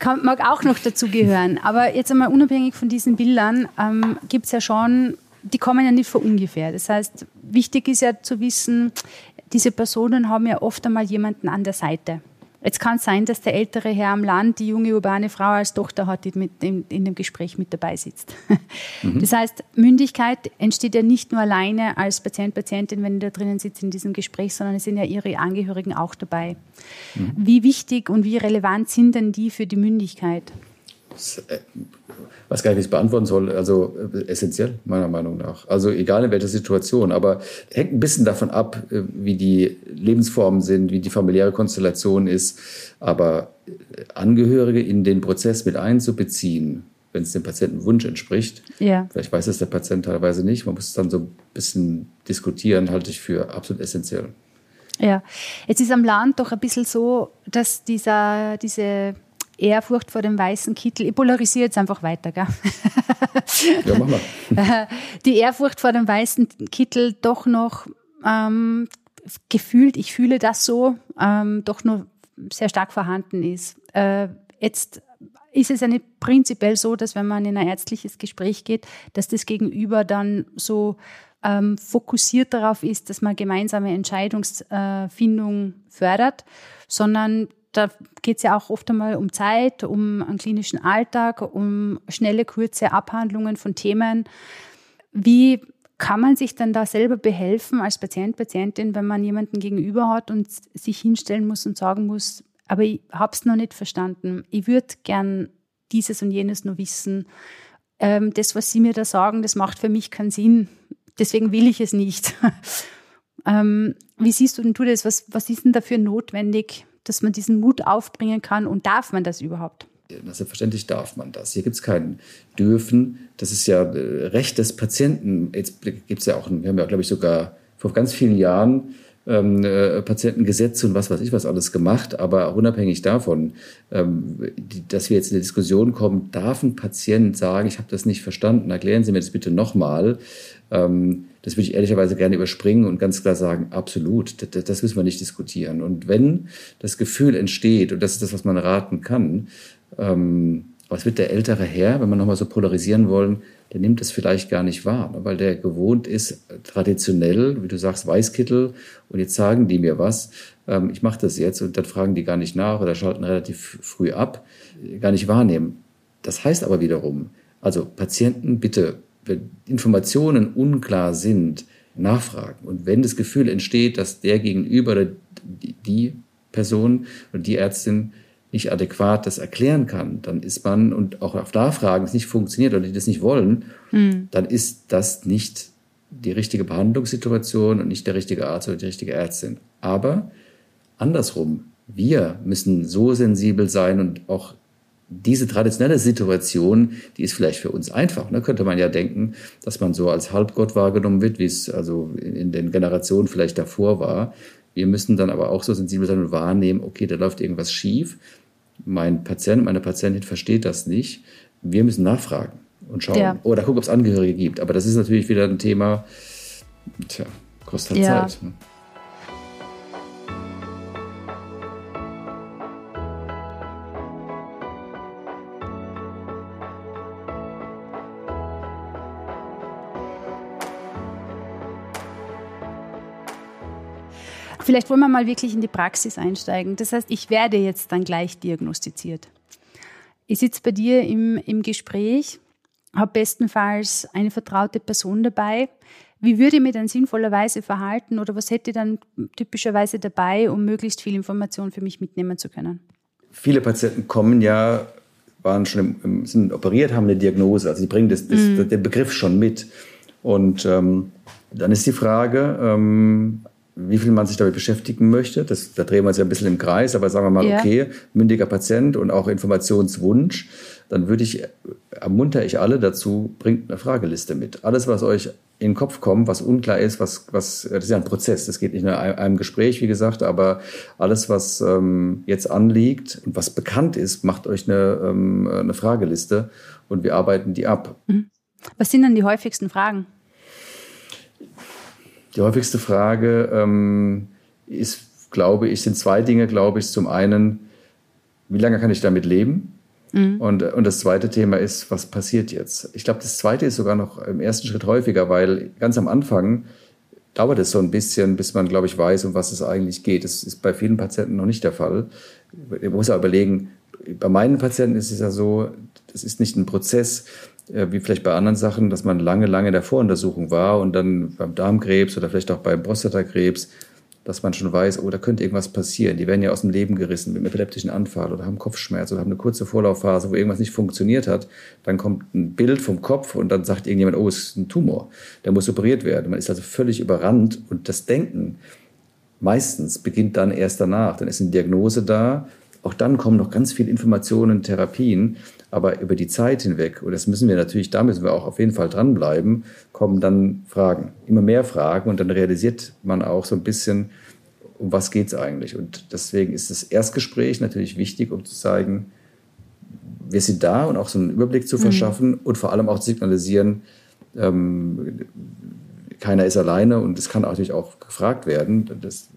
kann, mag auch noch dazu gehören. Aber jetzt einmal unabhängig von diesen Bildern ähm, gibt es ja schon, die kommen ja nicht von ungefähr. Das heißt, wichtig ist ja zu wissen, diese Personen haben ja oft einmal jemanden an der Seite. Jetzt kann es sein, dass der ältere Herr am Land die junge urbane Frau als Tochter hat, die mit in, in dem Gespräch mit dabei sitzt. (laughs) Mhm. Das heißt, Mündigkeit entsteht ja nicht nur alleine als Patient, Patientin, wenn ich da drinnen sitze in diesem Gespräch, sondern es sind ja ihre Angehörigen auch dabei. Mhm. Wie wichtig und wie relevant sind denn die für die Mündigkeit? Äh, was gar nicht beantworten soll, also äh, essentiell meiner Meinung nach. Also egal in welcher Situation, aber hängt ein bisschen davon ab, äh, wie die Lebensformen sind, wie die familiäre Konstellation ist. Aber Angehörige in den Prozess mit einzubeziehen, wenn es dem Patientenwunsch entspricht. Ja. Vielleicht weiß es der Patient teilweise nicht. Man muss es dann so ein bisschen diskutieren, halte ich für absolut essentiell. Ja, jetzt ist am Land doch ein bisschen so, dass dieser, diese Ehrfurcht vor dem weißen Kittel. Ich polarisiere jetzt einfach weiter, gell? (laughs) Ja, mach mal. (laughs) Die Ehrfurcht vor dem weißen Kittel doch noch ähm, gefühlt, ich fühle das so, ähm, doch nur sehr stark vorhanden ist. Äh, jetzt ist es ja nicht prinzipiell so, dass wenn man in ein ärztliches Gespräch geht, dass das Gegenüber dann so ähm, fokussiert darauf ist, dass man gemeinsame Entscheidungsfindung fördert, sondern da geht es ja auch oft einmal um Zeit, um einen klinischen Alltag, um schnelle, kurze Abhandlungen von Themen. Wie kann man sich dann da selber behelfen als Patient, Patientin, wenn man jemanden gegenüber hat und sich hinstellen muss und sagen muss, aber ich habe es noch nicht verstanden. Ich würde gern dieses und jenes nur wissen. Ähm, das, was Sie mir da sagen, das macht für mich keinen Sinn. Deswegen will ich es nicht. (laughs) ähm, wie siehst du denn du das? Was, was ist denn dafür notwendig, dass man diesen Mut aufbringen kann und darf man das überhaupt? Na, selbstverständlich darf man das. Hier gibt es kein Dürfen. Das ist ja äh, Recht des Patienten. Jetzt gibt es ja auch, wir haben ja, glaube ich, sogar vor ganz vielen Jahren ähm, äh, Patientengesetze und was weiß ich was alles gemacht. Aber unabhängig davon, ähm, die, dass wir jetzt in eine Diskussion kommen, darf ein Patient sagen, ich habe das nicht verstanden, erklären Sie mir das bitte nochmal. Ähm, das würde ich ehrlicherweise gerne überspringen und ganz klar sagen, absolut, das, das müssen wir nicht diskutieren. Und wenn das Gefühl entsteht, und das ist das, was man raten kann, ähm, was wird der ältere Herr, wenn wir nochmal so polarisieren wollen, der nimmt das vielleicht gar nicht wahr, ne? weil der gewohnt ist, traditionell, wie du sagst, Weißkittel, und jetzt sagen die mir was, ähm, ich mache das jetzt, und dann fragen die gar nicht nach oder schalten relativ früh ab, gar nicht wahrnehmen. Das heißt aber wiederum, also Patienten bitte, wenn Informationen unklar sind, nachfragen. Und wenn das Gefühl entsteht, dass der Gegenüber oder die Person oder die Ärztin nicht adäquat das erklären kann, dann ist man, und auch auf Nachfragen es nicht funktioniert oder die das nicht wollen, mhm. dann ist das nicht die richtige Behandlungssituation und nicht der richtige Arzt oder die richtige Ärztin. Aber andersrum, wir müssen so sensibel sein und auch diese traditionelle Situation, die ist vielleicht für uns einfach. Ne? Könnte man ja denken, dass man so als Halbgott wahrgenommen wird, wie es also in den Generationen vielleicht davor war. Wir müssen dann aber auch so sensibel sein und wahrnehmen, okay, da läuft irgendwas schief mein Patient, meine Patientin versteht das nicht. Wir müssen nachfragen und schauen ja. oder gucken, ob es Angehörige gibt. Aber das ist natürlich wieder ein Thema, tja, kostet halt ja. Zeit. Ne? Vielleicht wollen wir mal wirklich in die Praxis einsteigen. Das heißt, ich werde jetzt dann gleich diagnostiziert. Ich sitze bei dir im, im Gespräch, habe bestenfalls eine vertraute Person dabei. Wie würde ich mich dann sinnvollerweise verhalten oder was hätte ich dann typischerweise dabei, um möglichst viel Information für mich mitnehmen zu können? Viele Patienten kommen ja, waren schon im, sind operiert, haben eine Diagnose, also sie bringen das, das, mm. den Begriff schon mit. Und ähm, dann ist die Frage, ähm, wie viel man sich damit beschäftigen möchte. Das, da drehen wir uns ja ein bisschen im Kreis, aber sagen wir mal, ja. okay, mündiger Patient und auch Informationswunsch, dann würde ich, ermuntere ich alle dazu, bringt eine Frageliste mit. Alles, was euch in den Kopf kommt, was unklar ist, was, was, das ist ja ein Prozess, das geht nicht nur in einem Gespräch, wie gesagt, aber alles, was ähm, jetzt anliegt und was bekannt ist, macht euch eine, ähm, eine Frageliste und wir arbeiten die ab. Mhm. Was sind denn die häufigsten Fragen? Die häufigste Frage ähm, ist, glaube ich, sind zwei Dinge, glaube ich. Zum einen, wie lange kann ich damit leben? Mhm. Und, und das zweite Thema ist, was passiert jetzt? Ich glaube, das zweite ist sogar noch im ersten Schritt häufiger, weil ganz am Anfang dauert es so ein bisschen, bis man, glaube ich, weiß, um was es eigentlich geht. Das ist bei vielen Patienten noch nicht der Fall. Man muss ja überlegen, bei meinen Patienten ist es ja so, das ist nicht ein Prozess, wie vielleicht bei anderen Sachen, dass man lange, lange in der Voruntersuchung war und dann beim Darmkrebs oder vielleicht auch beim Prostatakrebs, dass man schon weiß, oh, da könnte irgendwas passieren. Die werden ja aus dem Leben gerissen mit einem epileptischen Anfall oder haben Kopfschmerz oder haben eine kurze Vorlaufphase, wo irgendwas nicht funktioniert hat. Dann kommt ein Bild vom Kopf und dann sagt irgendjemand, oh, es ist ein Tumor. Der muss operiert werden. Man ist also völlig überrannt und das Denken meistens beginnt dann erst danach. Dann ist eine Diagnose da. Auch dann kommen noch ganz viele Informationen, Therapien. Aber über die Zeit hinweg, und das müssen wir natürlich, da müssen wir auch auf jeden Fall dranbleiben, kommen dann Fragen, immer mehr Fragen und dann realisiert man auch so ein bisschen, um was geht es eigentlich. Und deswegen ist das Erstgespräch natürlich wichtig, um zu zeigen, wir sind da und auch so einen Überblick zu mhm. verschaffen mhm. und vor allem auch zu signalisieren, ähm, keiner ist alleine und es kann natürlich auch gefragt werden. Das,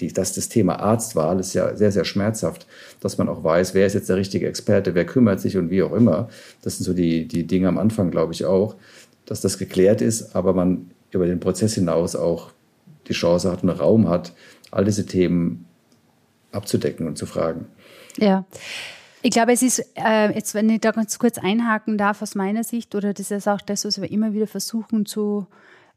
die, das, das Thema Arztwahl ist ja sehr, sehr schmerzhaft, dass man auch weiß, wer ist jetzt der richtige Experte, wer kümmert sich und wie auch immer. Das sind so die, die Dinge am Anfang, glaube ich auch, dass das geklärt ist, aber man über den Prozess hinaus auch die Chance hat, einen Raum hat, all diese Themen abzudecken und zu fragen. Ja. Ich glaube, es ist, äh, jetzt wenn ich da ganz kurz einhaken darf aus meiner Sicht, oder das ist auch das, was wir immer wieder versuchen zu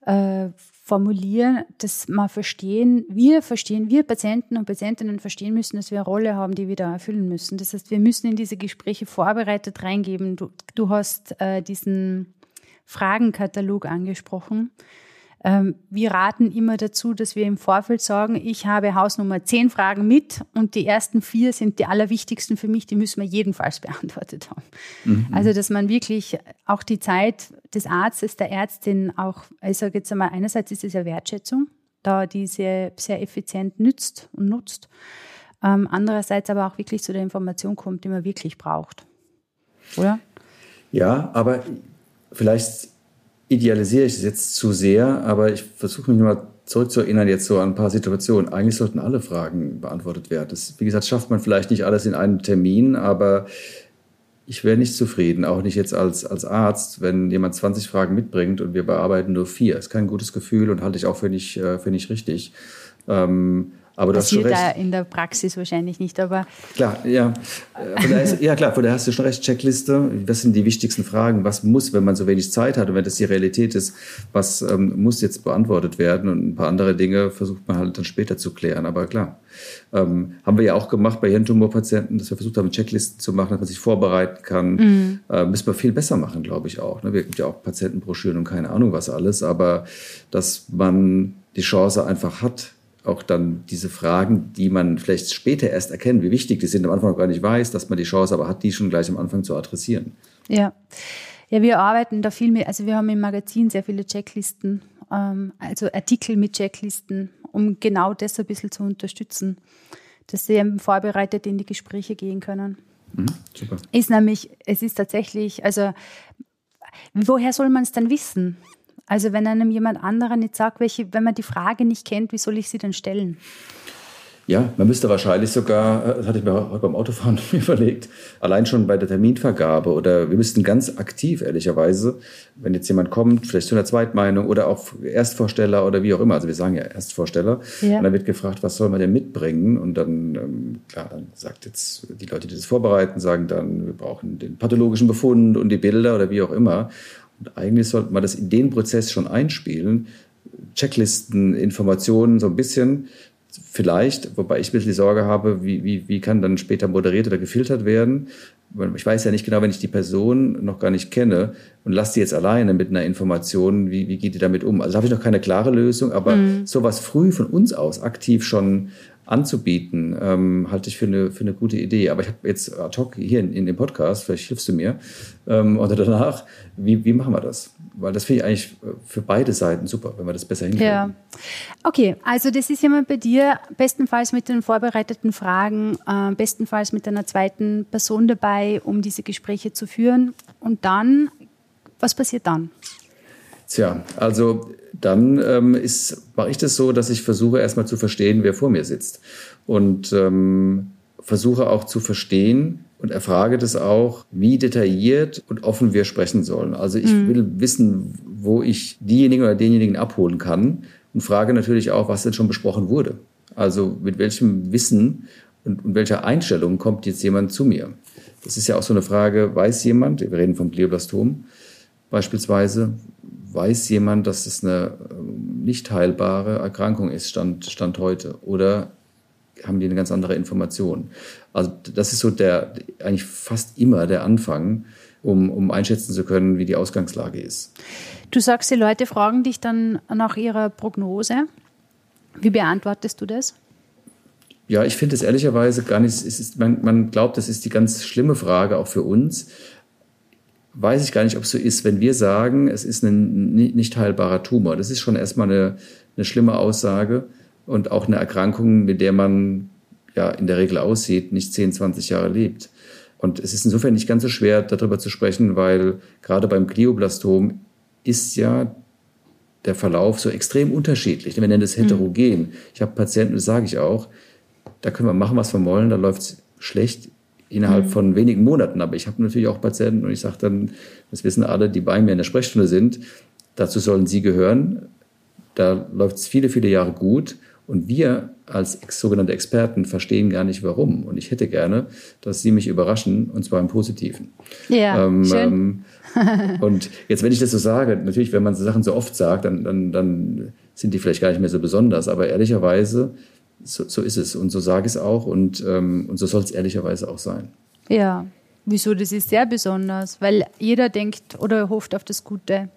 äh, formulieren, dass wir verstehen, wir verstehen, wir Patienten und Patientinnen verstehen müssen, dass wir eine Rolle haben, die wir da erfüllen müssen. Das heißt, wir müssen in diese Gespräche vorbereitet reingeben. Du, du hast äh, diesen Fragenkatalog angesprochen. Ähm, wir raten immer dazu, dass wir im Vorfeld sagen, ich habe Hausnummer zehn Fragen mit und die ersten vier sind die allerwichtigsten für mich, die müssen wir jedenfalls (laughs) beantwortet haben. Mhm. Also, dass man wirklich auch die Zeit des Arztes, der Ärztin auch, ich sage jetzt einmal, einerseits ist es ja Wertschätzung, da die sehr, sehr effizient nützt und nutzt. Ähm, andererseits aber auch wirklich zu der Information kommt, die man wirklich braucht. Oder? Ja, aber vielleicht idealisiere ich es jetzt zu sehr, aber ich versuche mich mal zurückzuerinnern jetzt so an ein paar Situationen. Eigentlich sollten alle Fragen beantwortet werden. Das, wie gesagt, schafft man vielleicht nicht alles in einem Termin, aber ich wäre nicht zufrieden, auch nicht jetzt als, als Arzt, wenn jemand 20 Fragen mitbringt und wir bearbeiten nur vier. Ist kein gutes Gefühl und halte ich auch für nicht, äh, für nicht richtig. Ähm, aber das passiert da in der Praxis wahrscheinlich nicht, aber. Klar, ja. Ist, ja, klar, von daher hast du schon recht. Checkliste. Was sind die wichtigsten Fragen? Was muss, wenn man so wenig Zeit hat und wenn das die Realität ist, was ähm, muss jetzt beantwortet werden? Und ein paar andere Dinge versucht man halt dann später zu klären. Aber klar, ähm, haben wir ja auch gemacht bei Hirntumorpatienten, dass wir versucht haben, Checklisten zu machen, dass man sich vorbereiten kann. Mhm. Äh, müssen wir viel besser machen, glaube ich auch. Ne? Wir gibt ja auch Patientenbroschüren und keine Ahnung was alles, aber dass man die Chance einfach hat, auch dann diese Fragen, die man vielleicht später erst erkennt, wie wichtig die sind, am Anfang gar nicht weiß, dass man die Chance aber hat, die schon gleich am Anfang zu adressieren. Ja. Ja, wir arbeiten da viel mit, also wir haben im Magazin sehr viele Checklisten, ähm, also Artikel mit Checklisten, um genau das ein bisschen zu unterstützen, dass sie eben vorbereitet in die Gespräche gehen können. Mhm, super. Ist nämlich, es ist tatsächlich, also woher soll man es dann wissen? Also wenn einem jemand anderer nicht sagt, welche, wenn man die Frage nicht kennt, wie soll ich sie denn stellen? Ja, man müsste wahrscheinlich sogar, äh, das hatte ich mir heute beim Autofahren (laughs) überlegt, allein schon bei der Terminvergabe oder wir müssten ganz aktiv, ehrlicherweise, wenn jetzt jemand kommt, vielleicht zu einer Zweitmeinung oder auch Erstvorsteller oder wie auch immer, also wir sagen ja Erstvorsteller, ja. und dann wird gefragt, was soll man denn mitbringen? Und dann, ähm, klar, dann sagt jetzt die Leute, die das vorbereiten, sagen dann, wir brauchen den pathologischen Befund und die Bilder oder wie auch immer. Und eigentlich sollte man das in den Prozess schon einspielen. Checklisten, Informationen so ein bisschen vielleicht, wobei ich ein bisschen die Sorge habe, wie, wie, wie kann dann später moderiert oder gefiltert werden. Ich weiß ja nicht genau, wenn ich die Person noch gar nicht kenne und lasse die jetzt alleine mit einer Information, wie, wie geht die damit um? Also da habe ich noch keine klare Lösung, aber mhm. sowas früh von uns aus aktiv schon anzubieten, ähm, halte ich für eine, für eine gute Idee. Aber ich habe jetzt ad hoc hier in, in dem Podcast, vielleicht hilfst du mir, ähm, oder danach, wie, wie machen wir das? Weil das finde ich eigentlich für beide Seiten super, wenn wir das besser hinkriegen. Ja. Okay, also das ist jemand bei dir, bestenfalls mit den vorbereiteten Fragen, äh, bestenfalls mit einer zweiten Person dabei, um diese Gespräche zu führen. Und dann, was passiert dann? Tja, also dann ähm, ist, mache ich das so, dass ich versuche erstmal zu verstehen, wer vor mir sitzt. Und ähm, versuche auch zu verstehen und erfrage das auch, wie detailliert und offen wir sprechen sollen. Also ich mhm. will wissen, wo ich diejenigen oder denjenigen abholen kann und frage natürlich auch, was denn schon besprochen wurde. Also mit welchem Wissen und, und welcher Einstellung kommt jetzt jemand zu mir? Das ist ja auch so eine Frage, weiß jemand, wir reden vom Glioblastom beispielsweise, weiß jemand, dass es eine ähm, nicht heilbare Erkrankung ist, Stand, Stand heute? Oder haben die eine ganz andere Information? Also das ist so der, eigentlich fast immer der Anfang, um, um einschätzen zu können, wie die Ausgangslage ist. Du sagst, die Leute fragen dich dann nach ihrer Prognose. Wie beantwortest du das? Ja, ich finde es ehrlicherweise gar nicht, ist, man, man glaubt, das ist die ganz schlimme Frage auch für uns weiß ich gar nicht, ob es so ist, wenn wir sagen, es ist ein nicht heilbarer Tumor. Das ist schon erstmal eine, eine schlimme Aussage und auch eine Erkrankung, mit der man ja in der Regel aussieht, nicht 10, 20 Jahre lebt. Und es ist insofern nicht ganz so schwer, darüber zu sprechen, weil gerade beim Glioblastom ist ja der Verlauf so extrem unterschiedlich. Wir nennen das mhm. heterogen. Ich habe Patienten, das sage ich auch, da können wir machen, was wir wollen, da läuft es schlecht innerhalb mhm. von wenigen Monaten. Aber ich habe natürlich auch Patienten und ich sage dann, das wissen alle, die bei mir in der Sprechstunde sind, dazu sollen sie gehören. Da läuft es viele, viele Jahre gut. Und wir als sogenannte Experten verstehen gar nicht warum. Und ich hätte gerne, dass Sie mich überraschen, und zwar im Positiven. Ja, ähm, schön. Ähm, und jetzt, wenn ich das so sage, natürlich, wenn man so Sachen so oft sagt, dann, dann, dann sind die vielleicht gar nicht mehr so besonders. Aber ehrlicherweise so, so ist es und so sage ich es auch und, ähm, und so soll es ehrlicherweise auch sein. Ja, wieso? Das ist sehr besonders, weil jeder denkt oder hofft auf das Gute.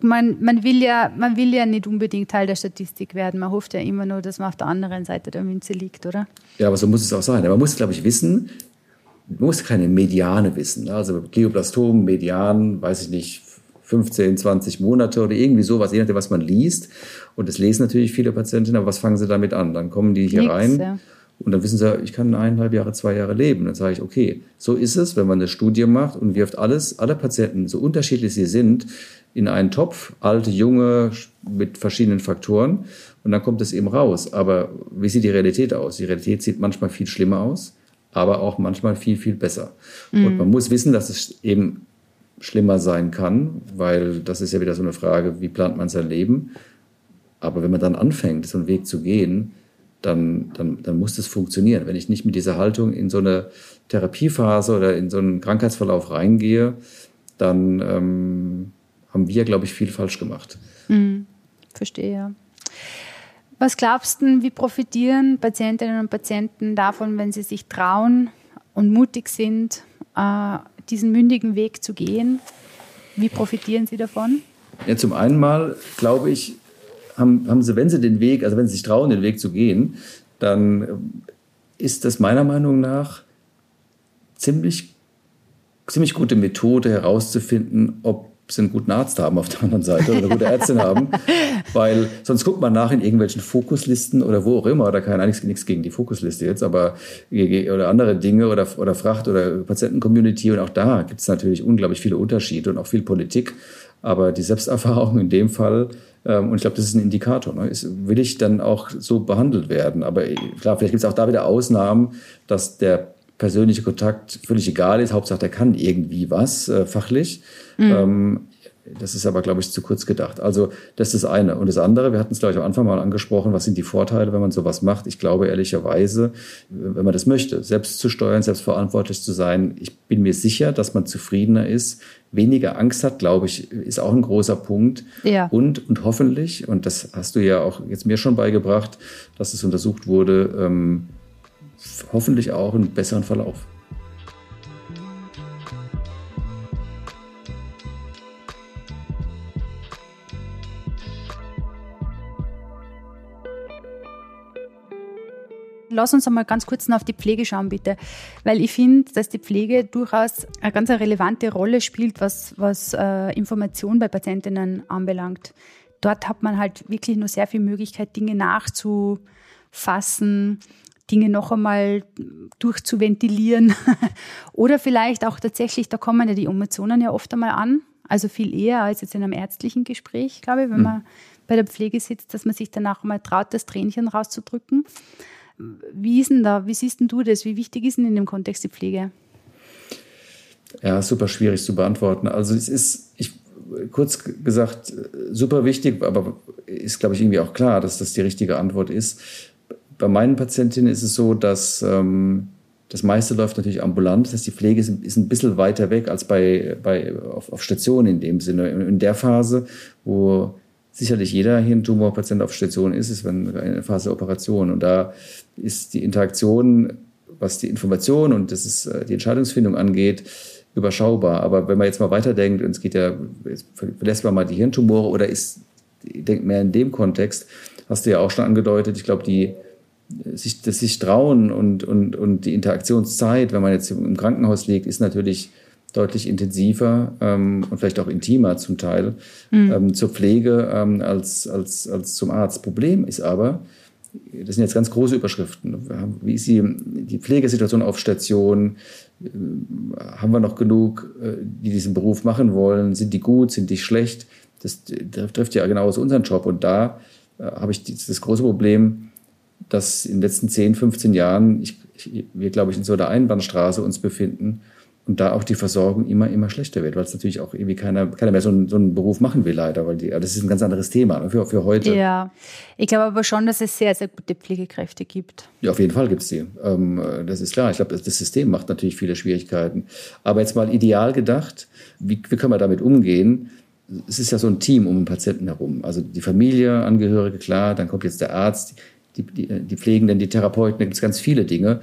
Man, man, will ja, man will ja nicht unbedingt Teil der Statistik werden. Man hofft ja immer nur, dass man auf der anderen Seite der Münze liegt, oder? Ja, aber so muss es auch sein. Man muss, glaube ich, wissen, man muss keine Mediane wissen. Also Geoblastom, Median, weiß ich nicht, 15, 20 Monate oder irgendwie sowas, je nachdem, was man liest. Und das lesen natürlich viele Patientinnen, aber was fangen sie damit an? Dann kommen die hier Nix, rein. Ja. Und dann wissen sie, ich kann eineinhalb Jahre, zwei Jahre leben. Dann sage ich, okay, so ist es, wenn man eine Studie macht und wirft alles, alle Patienten, so unterschiedlich sie sind, in einen Topf, alte, junge, mit verschiedenen Faktoren. Und dann kommt es eben raus. Aber wie sieht die Realität aus? Die Realität sieht manchmal viel schlimmer aus, aber auch manchmal viel, viel besser. Mhm. Und man muss wissen, dass es eben schlimmer sein kann, weil das ist ja wieder so eine Frage, wie plant man sein Leben? Aber wenn man dann anfängt, so einen Weg zu gehen, dann, dann, dann muss das funktionieren. Wenn ich nicht mit dieser Haltung in so eine Therapiephase oder in so einen Krankheitsverlauf reingehe, dann ähm, haben wir, glaube ich, viel falsch gemacht. Mhm. Verstehe, ja. Was glaubst du, wie profitieren Patientinnen und Patienten davon, wenn sie sich trauen und mutig sind, äh, diesen mündigen Weg zu gehen? Wie profitieren sie davon? Ja, zum einen mal, glaube ich, haben, haben sie, wenn sie den Weg, also wenn sie sich trauen, den Weg zu gehen, dann ist das meiner Meinung nach ziemlich, ziemlich gute Methode herauszufinden, ob sie einen guten Arzt haben auf der anderen Seite oder eine gute Ärztin haben. (laughs) Weil sonst guckt man nach in irgendwelchen Fokuslisten oder wo auch immer. Da kann eigentlich nichts gegen die Fokusliste jetzt, aber oder andere Dinge oder, oder Fracht- oder Patienten-Community. Und auch da gibt es natürlich unglaublich viele Unterschiede und auch viel Politik. Aber die Selbsterfahrung in dem Fall, ähm, und ich glaube, das ist ein Indikator, ne, ist, will ich dann auch so behandelt werden. Aber klar, vielleicht gibt es auch da wieder Ausnahmen, dass der persönliche Kontakt völlig egal ist. Hauptsache, der kann irgendwie was äh, fachlich. Mhm. Ähm, das ist aber, glaube ich, zu kurz gedacht. Also das ist das eine. Und das andere, wir hatten es, glaube ich, am Anfang mal angesprochen, was sind die Vorteile, wenn man sowas macht? Ich glaube ehrlicherweise, wenn man das möchte, selbst zu steuern, selbst verantwortlich zu sein, ich bin mir sicher, dass man zufriedener ist, weniger Angst hat, glaube ich, ist auch ein großer Punkt. Ja. Und, und hoffentlich, und das hast du ja auch jetzt mir schon beigebracht, dass es untersucht wurde, ähm, hoffentlich auch einen besseren Verlauf. Lass uns einmal ganz kurz noch auf die Pflege schauen, bitte. Weil ich finde, dass die Pflege durchaus eine ganz relevante Rolle spielt, was, was äh, Information bei Patientinnen anbelangt. Dort hat man halt wirklich nur sehr viel Möglichkeit, Dinge nachzufassen, Dinge noch einmal durchzuventilieren. (laughs) Oder vielleicht auch tatsächlich, da kommen ja die Emotionen ja oft einmal an. Also viel eher als jetzt in einem ärztlichen Gespräch, glaube ich, wenn mhm. man bei der Pflege sitzt, dass man sich danach mal traut, das Tränchen rauszudrücken. Wie ist denn da, wie siehst denn du das? Wie wichtig ist denn in dem Kontext die Pflege? Ja, super schwierig zu beantworten. Also es ist, ich, kurz gesagt, super wichtig, aber ist, glaube ich, irgendwie auch klar, dass das die richtige Antwort ist. Bei meinen Patientinnen ist es so, dass ähm, das meiste läuft natürlich ambulant. Das heißt, die Pflege ist, ist ein bisschen weiter weg als bei, bei, auf, auf Station in dem Sinne. In der Phase, wo sicherlich jeder Hirntumorpatient auf Station ist, ist wenn eine Phase der Operation. Und da ist die Interaktion, was die Information und das ist, äh, die Entscheidungsfindung angeht, überschaubar. Aber wenn man jetzt mal weiterdenkt, und es geht ja, verlässt man mal die Hirntumore oder ist, denkt mehr in dem Kontext, hast du ja auch schon angedeutet, ich glaube, die, sich, das sich trauen und, und, und die Interaktionszeit, wenn man jetzt im Krankenhaus liegt, ist natürlich deutlich intensiver ähm, und vielleicht auch intimer zum Teil mhm. ähm, zur Pflege ähm, als, als, als zum Arzt. Problem ist aber, das sind jetzt ganz große Überschriften. Wie ist die, die Pflegesituation auf Station? Äh, haben wir noch genug, äh, die diesen Beruf machen wollen? Sind die gut? Sind die schlecht? Das trifft ja genau aus unseren Job. Und da äh, habe ich das große Problem, dass in den letzten 10, 15 Jahren ich, ich, wir, glaube ich, in so einer Einbahnstraße uns befinden, und da auch die Versorgung immer, immer schlechter wird, weil es natürlich auch irgendwie keiner, keiner mehr so einen, so einen Beruf machen will, leider, weil die, das ist ein ganz anderes Thema ne, für, für heute. Ja, ich glaube aber schon, dass es sehr, sehr gute Pflegekräfte gibt. Ja, auf jeden Fall gibt es die. Ähm, das ist klar. Ich glaube, das, das, System macht natürlich viele Schwierigkeiten. Aber jetzt mal ideal gedacht, wie, wie können wir damit umgehen? Es ist ja so ein Team um den Patienten herum. Also die Familie, Angehörige, klar, dann kommt jetzt der Arzt, die, die, die Pflegenden, die Therapeuten, da gibt es ganz viele Dinge.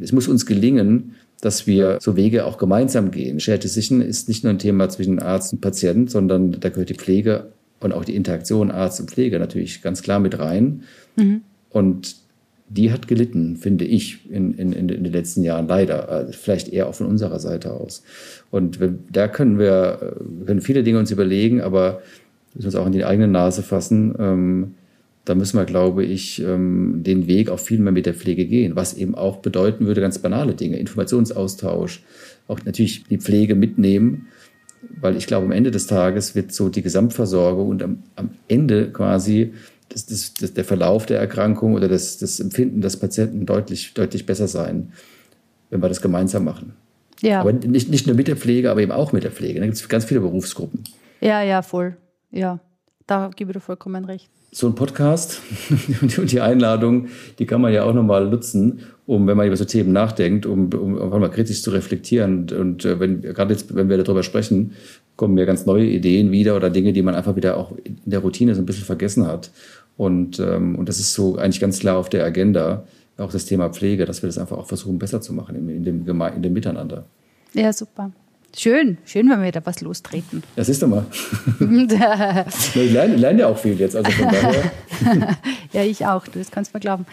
Es muss uns gelingen, dass wir so Wege auch gemeinsam gehen. Shared Decision ist nicht nur ein Thema zwischen Arzt und Patient, sondern da gehört die Pflege und auch die Interaktion Arzt und Pflege natürlich ganz klar mit rein. Mhm. Und die hat gelitten, finde ich, in, in, in den letzten Jahren leider. Also vielleicht eher auch von unserer Seite aus. Und da können wir, können viele Dinge uns überlegen, aber müssen uns auch in die eigene Nase fassen. Ähm, da müssen wir, glaube ich, ähm, den Weg auch viel mehr mit der Pflege gehen, was eben auch bedeuten würde, ganz banale Dinge, Informationsaustausch, auch natürlich die Pflege mitnehmen, weil ich glaube, am Ende des Tages wird so die Gesamtversorgung und am, am Ende quasi das, das, das, der Verlauf der Erkrankung oder das, das Empfinden des Patienten deutlich, deutlich besser sein, wenn wir das gemeinsam machen. Ja. Aber nicht, nicht nur mit der Pflege, aber eben auch mit der Pflege. Da gibt es ganz viele Berufsgruppen. Ja, ja, voll. Ja, da gebe ich dir vollkommen recht. So ein Podcast (laughs) und die Einladung, die kann man ja auch nochmal nutzen, um, wenn man über so Themen nachdenkt, um, um einfach mal kritisch zu reflektieren. Und, und äh, wenn, gerade jetzt, wenn wir darüber sprechen, kommen mir ganz neue Ideen wieder oder Dinge, die man einfach wieder auch in der Routine so ein bisschen vergessen hat. Und, ähm, und das ist so eigentlich ganz klar auf der Agenda, auch das Thema Pflege, dass wir das einfach auch versuchen, besser zu machen in, in, dem, in dem Miteinander. Ja, super. Schön, schön, wenn wir da was lostreten. Das ist doch mal. (laughs) ich lerne, lerne, ja auch viel jetzt, also von daher. (laughs) ja, ich auch, du, das kannst du mir glauben.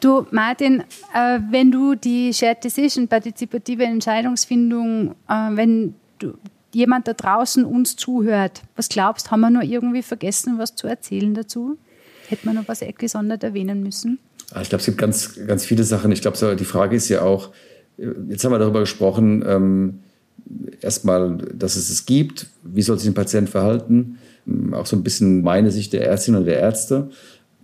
Du, Martin, äh, wenn du die Shared Decision, partizipative Entscheidungsfindung, äh, wenn du, jemand da draußen uns zuhört, was glaubst, haben wir nur irgendwie vergessen, was zu erzählen dazu? Hätte man noch was gesondert erwähnen müssen? Ah, ich glaube, es gibt ganz, ganz viele Sachen. Ich glaube, die Frage ist ja auch, jetzt haben wir darüber gesprochen, ähm, erstmal, dass es es gibt, wie soll sich ein Patient verhalten, auch so ein bisschen meine Sicht der Ärztin und der Ärzte.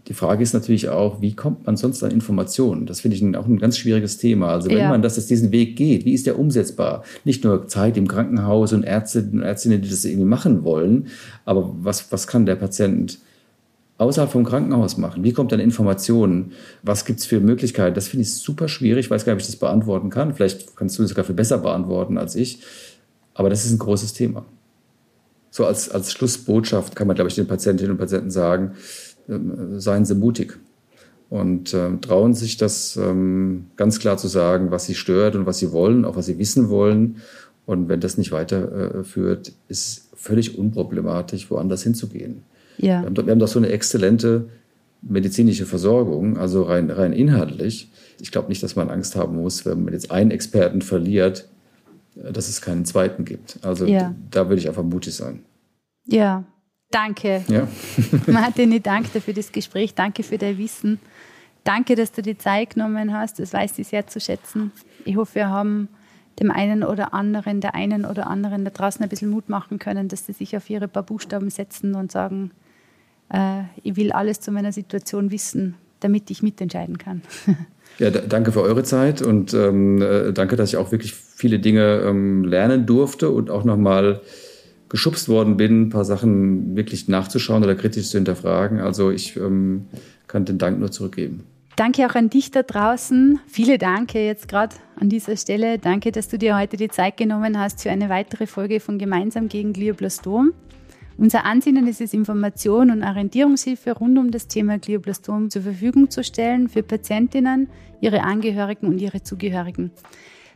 Die Frage ist natürlich auch, wie kommt man sonst an Informationen? Das finde ich auch ein ganz schwieriges Thema. Also wenn ja. man das jetzt diesen Weg geht, wie ist der umsetzbar? Nicht nur Zeit im Krankenhaus und Ärzte und Ärztinnen, die das irgendwie machen wollen, aber was, was kann der Patient außerhalb vom Krankenhaus machen? Wie kommt dann Informationen? Was gibt es für Möglichkeiten? Das finde ich super schwierig. Ich weiß gar nicht, ob ich das beantworten kann. Vielleicht kannst du das sogar viel besser beantworten als ich. Aber das ist ein großes Thema. So als, als Schlussbotschaft kann man, glaube ich, den Patientinnen und Patienten sagen, äh, seien Sie mutig und äh, trauen sich das ähm, ganz klar zu sagen, was sie stört und was sie wollen, auch was sie wissen wollen. Und wenn das nicht weiterführt, ist völlig unproblematisch, woanders hinzugehen. Ja. Wir, haben, wir haben doch so eine exzellente medizinische Versorgung, also rein, rein inhaltlich. Ich glaube nicht, dass man Angst haben muss, wenn man jetzt einen Experten verliert, äh, dass es keinen zweiten gibt. Also ja. da würde ich einfach mutig sein. Ja, danke. Ja. (laughs) Martin, ich danke dir für das Gespräch. Danke für dein Wissen. Danke, dass du die Zeit genommen hast. Das weiß ich sehr zu schätzen. Ich hoffe, wir haben dem einen oder anderen, der einen oder anderen da draußen ein bisschen Mut machen können, dass sie sich auf ihre paar Buchstaben setzen und sagen, äh, ich will alles zu meiner Situation wissen, damit ich mitentscheiden kann. (laughs) Ja, danke für eure Zeit und ähm, äh, danke, dass ich auch wirklich viele Dinge ähm, lernen durfte und auch nochmal geschubst worden bin, ein paar Sachen wirklich nachzuschauen oder kritisch zu hinterfragen. Also ich ähm, kann den Dank nur zurückgeben. Danke auch an dich da draußen. Viele Danke jetzt gerade an dieser Stelle. Danke, dass du dir heute die Zeit genommen hast für eine weitere Folge von Gemeinsam gegen Glioblastom. Unser Ansinnen ist es, Information und Orientierungshilfe rund um das Thema Glioblastom zur Verfügung zu stellen für Patientinnen, ihre Angehörigen und ihre Zugehörigen.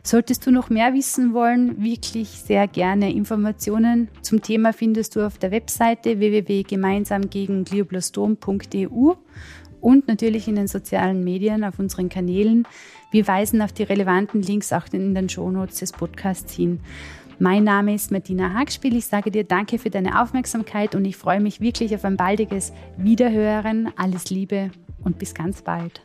Solltest du noch mehr wissen wollen, wirklich sehr gerne. Informationen zum Thema findest du auf der Webseite www.gemeinsamgegenglioblastom.eu und natürlich in den sozialen Medien auf unseren Kanälen. Wir weisen auf die relevanten Links auch in den Shownotes des Podcasts hin. Mein Name ist Martina Hagspiel. Ich sage dir danke für deine Aufmerksamkeit und ich freue mich wirklich auf ein baldiges Wiederhören. Alles Liebe und bis ganz bald.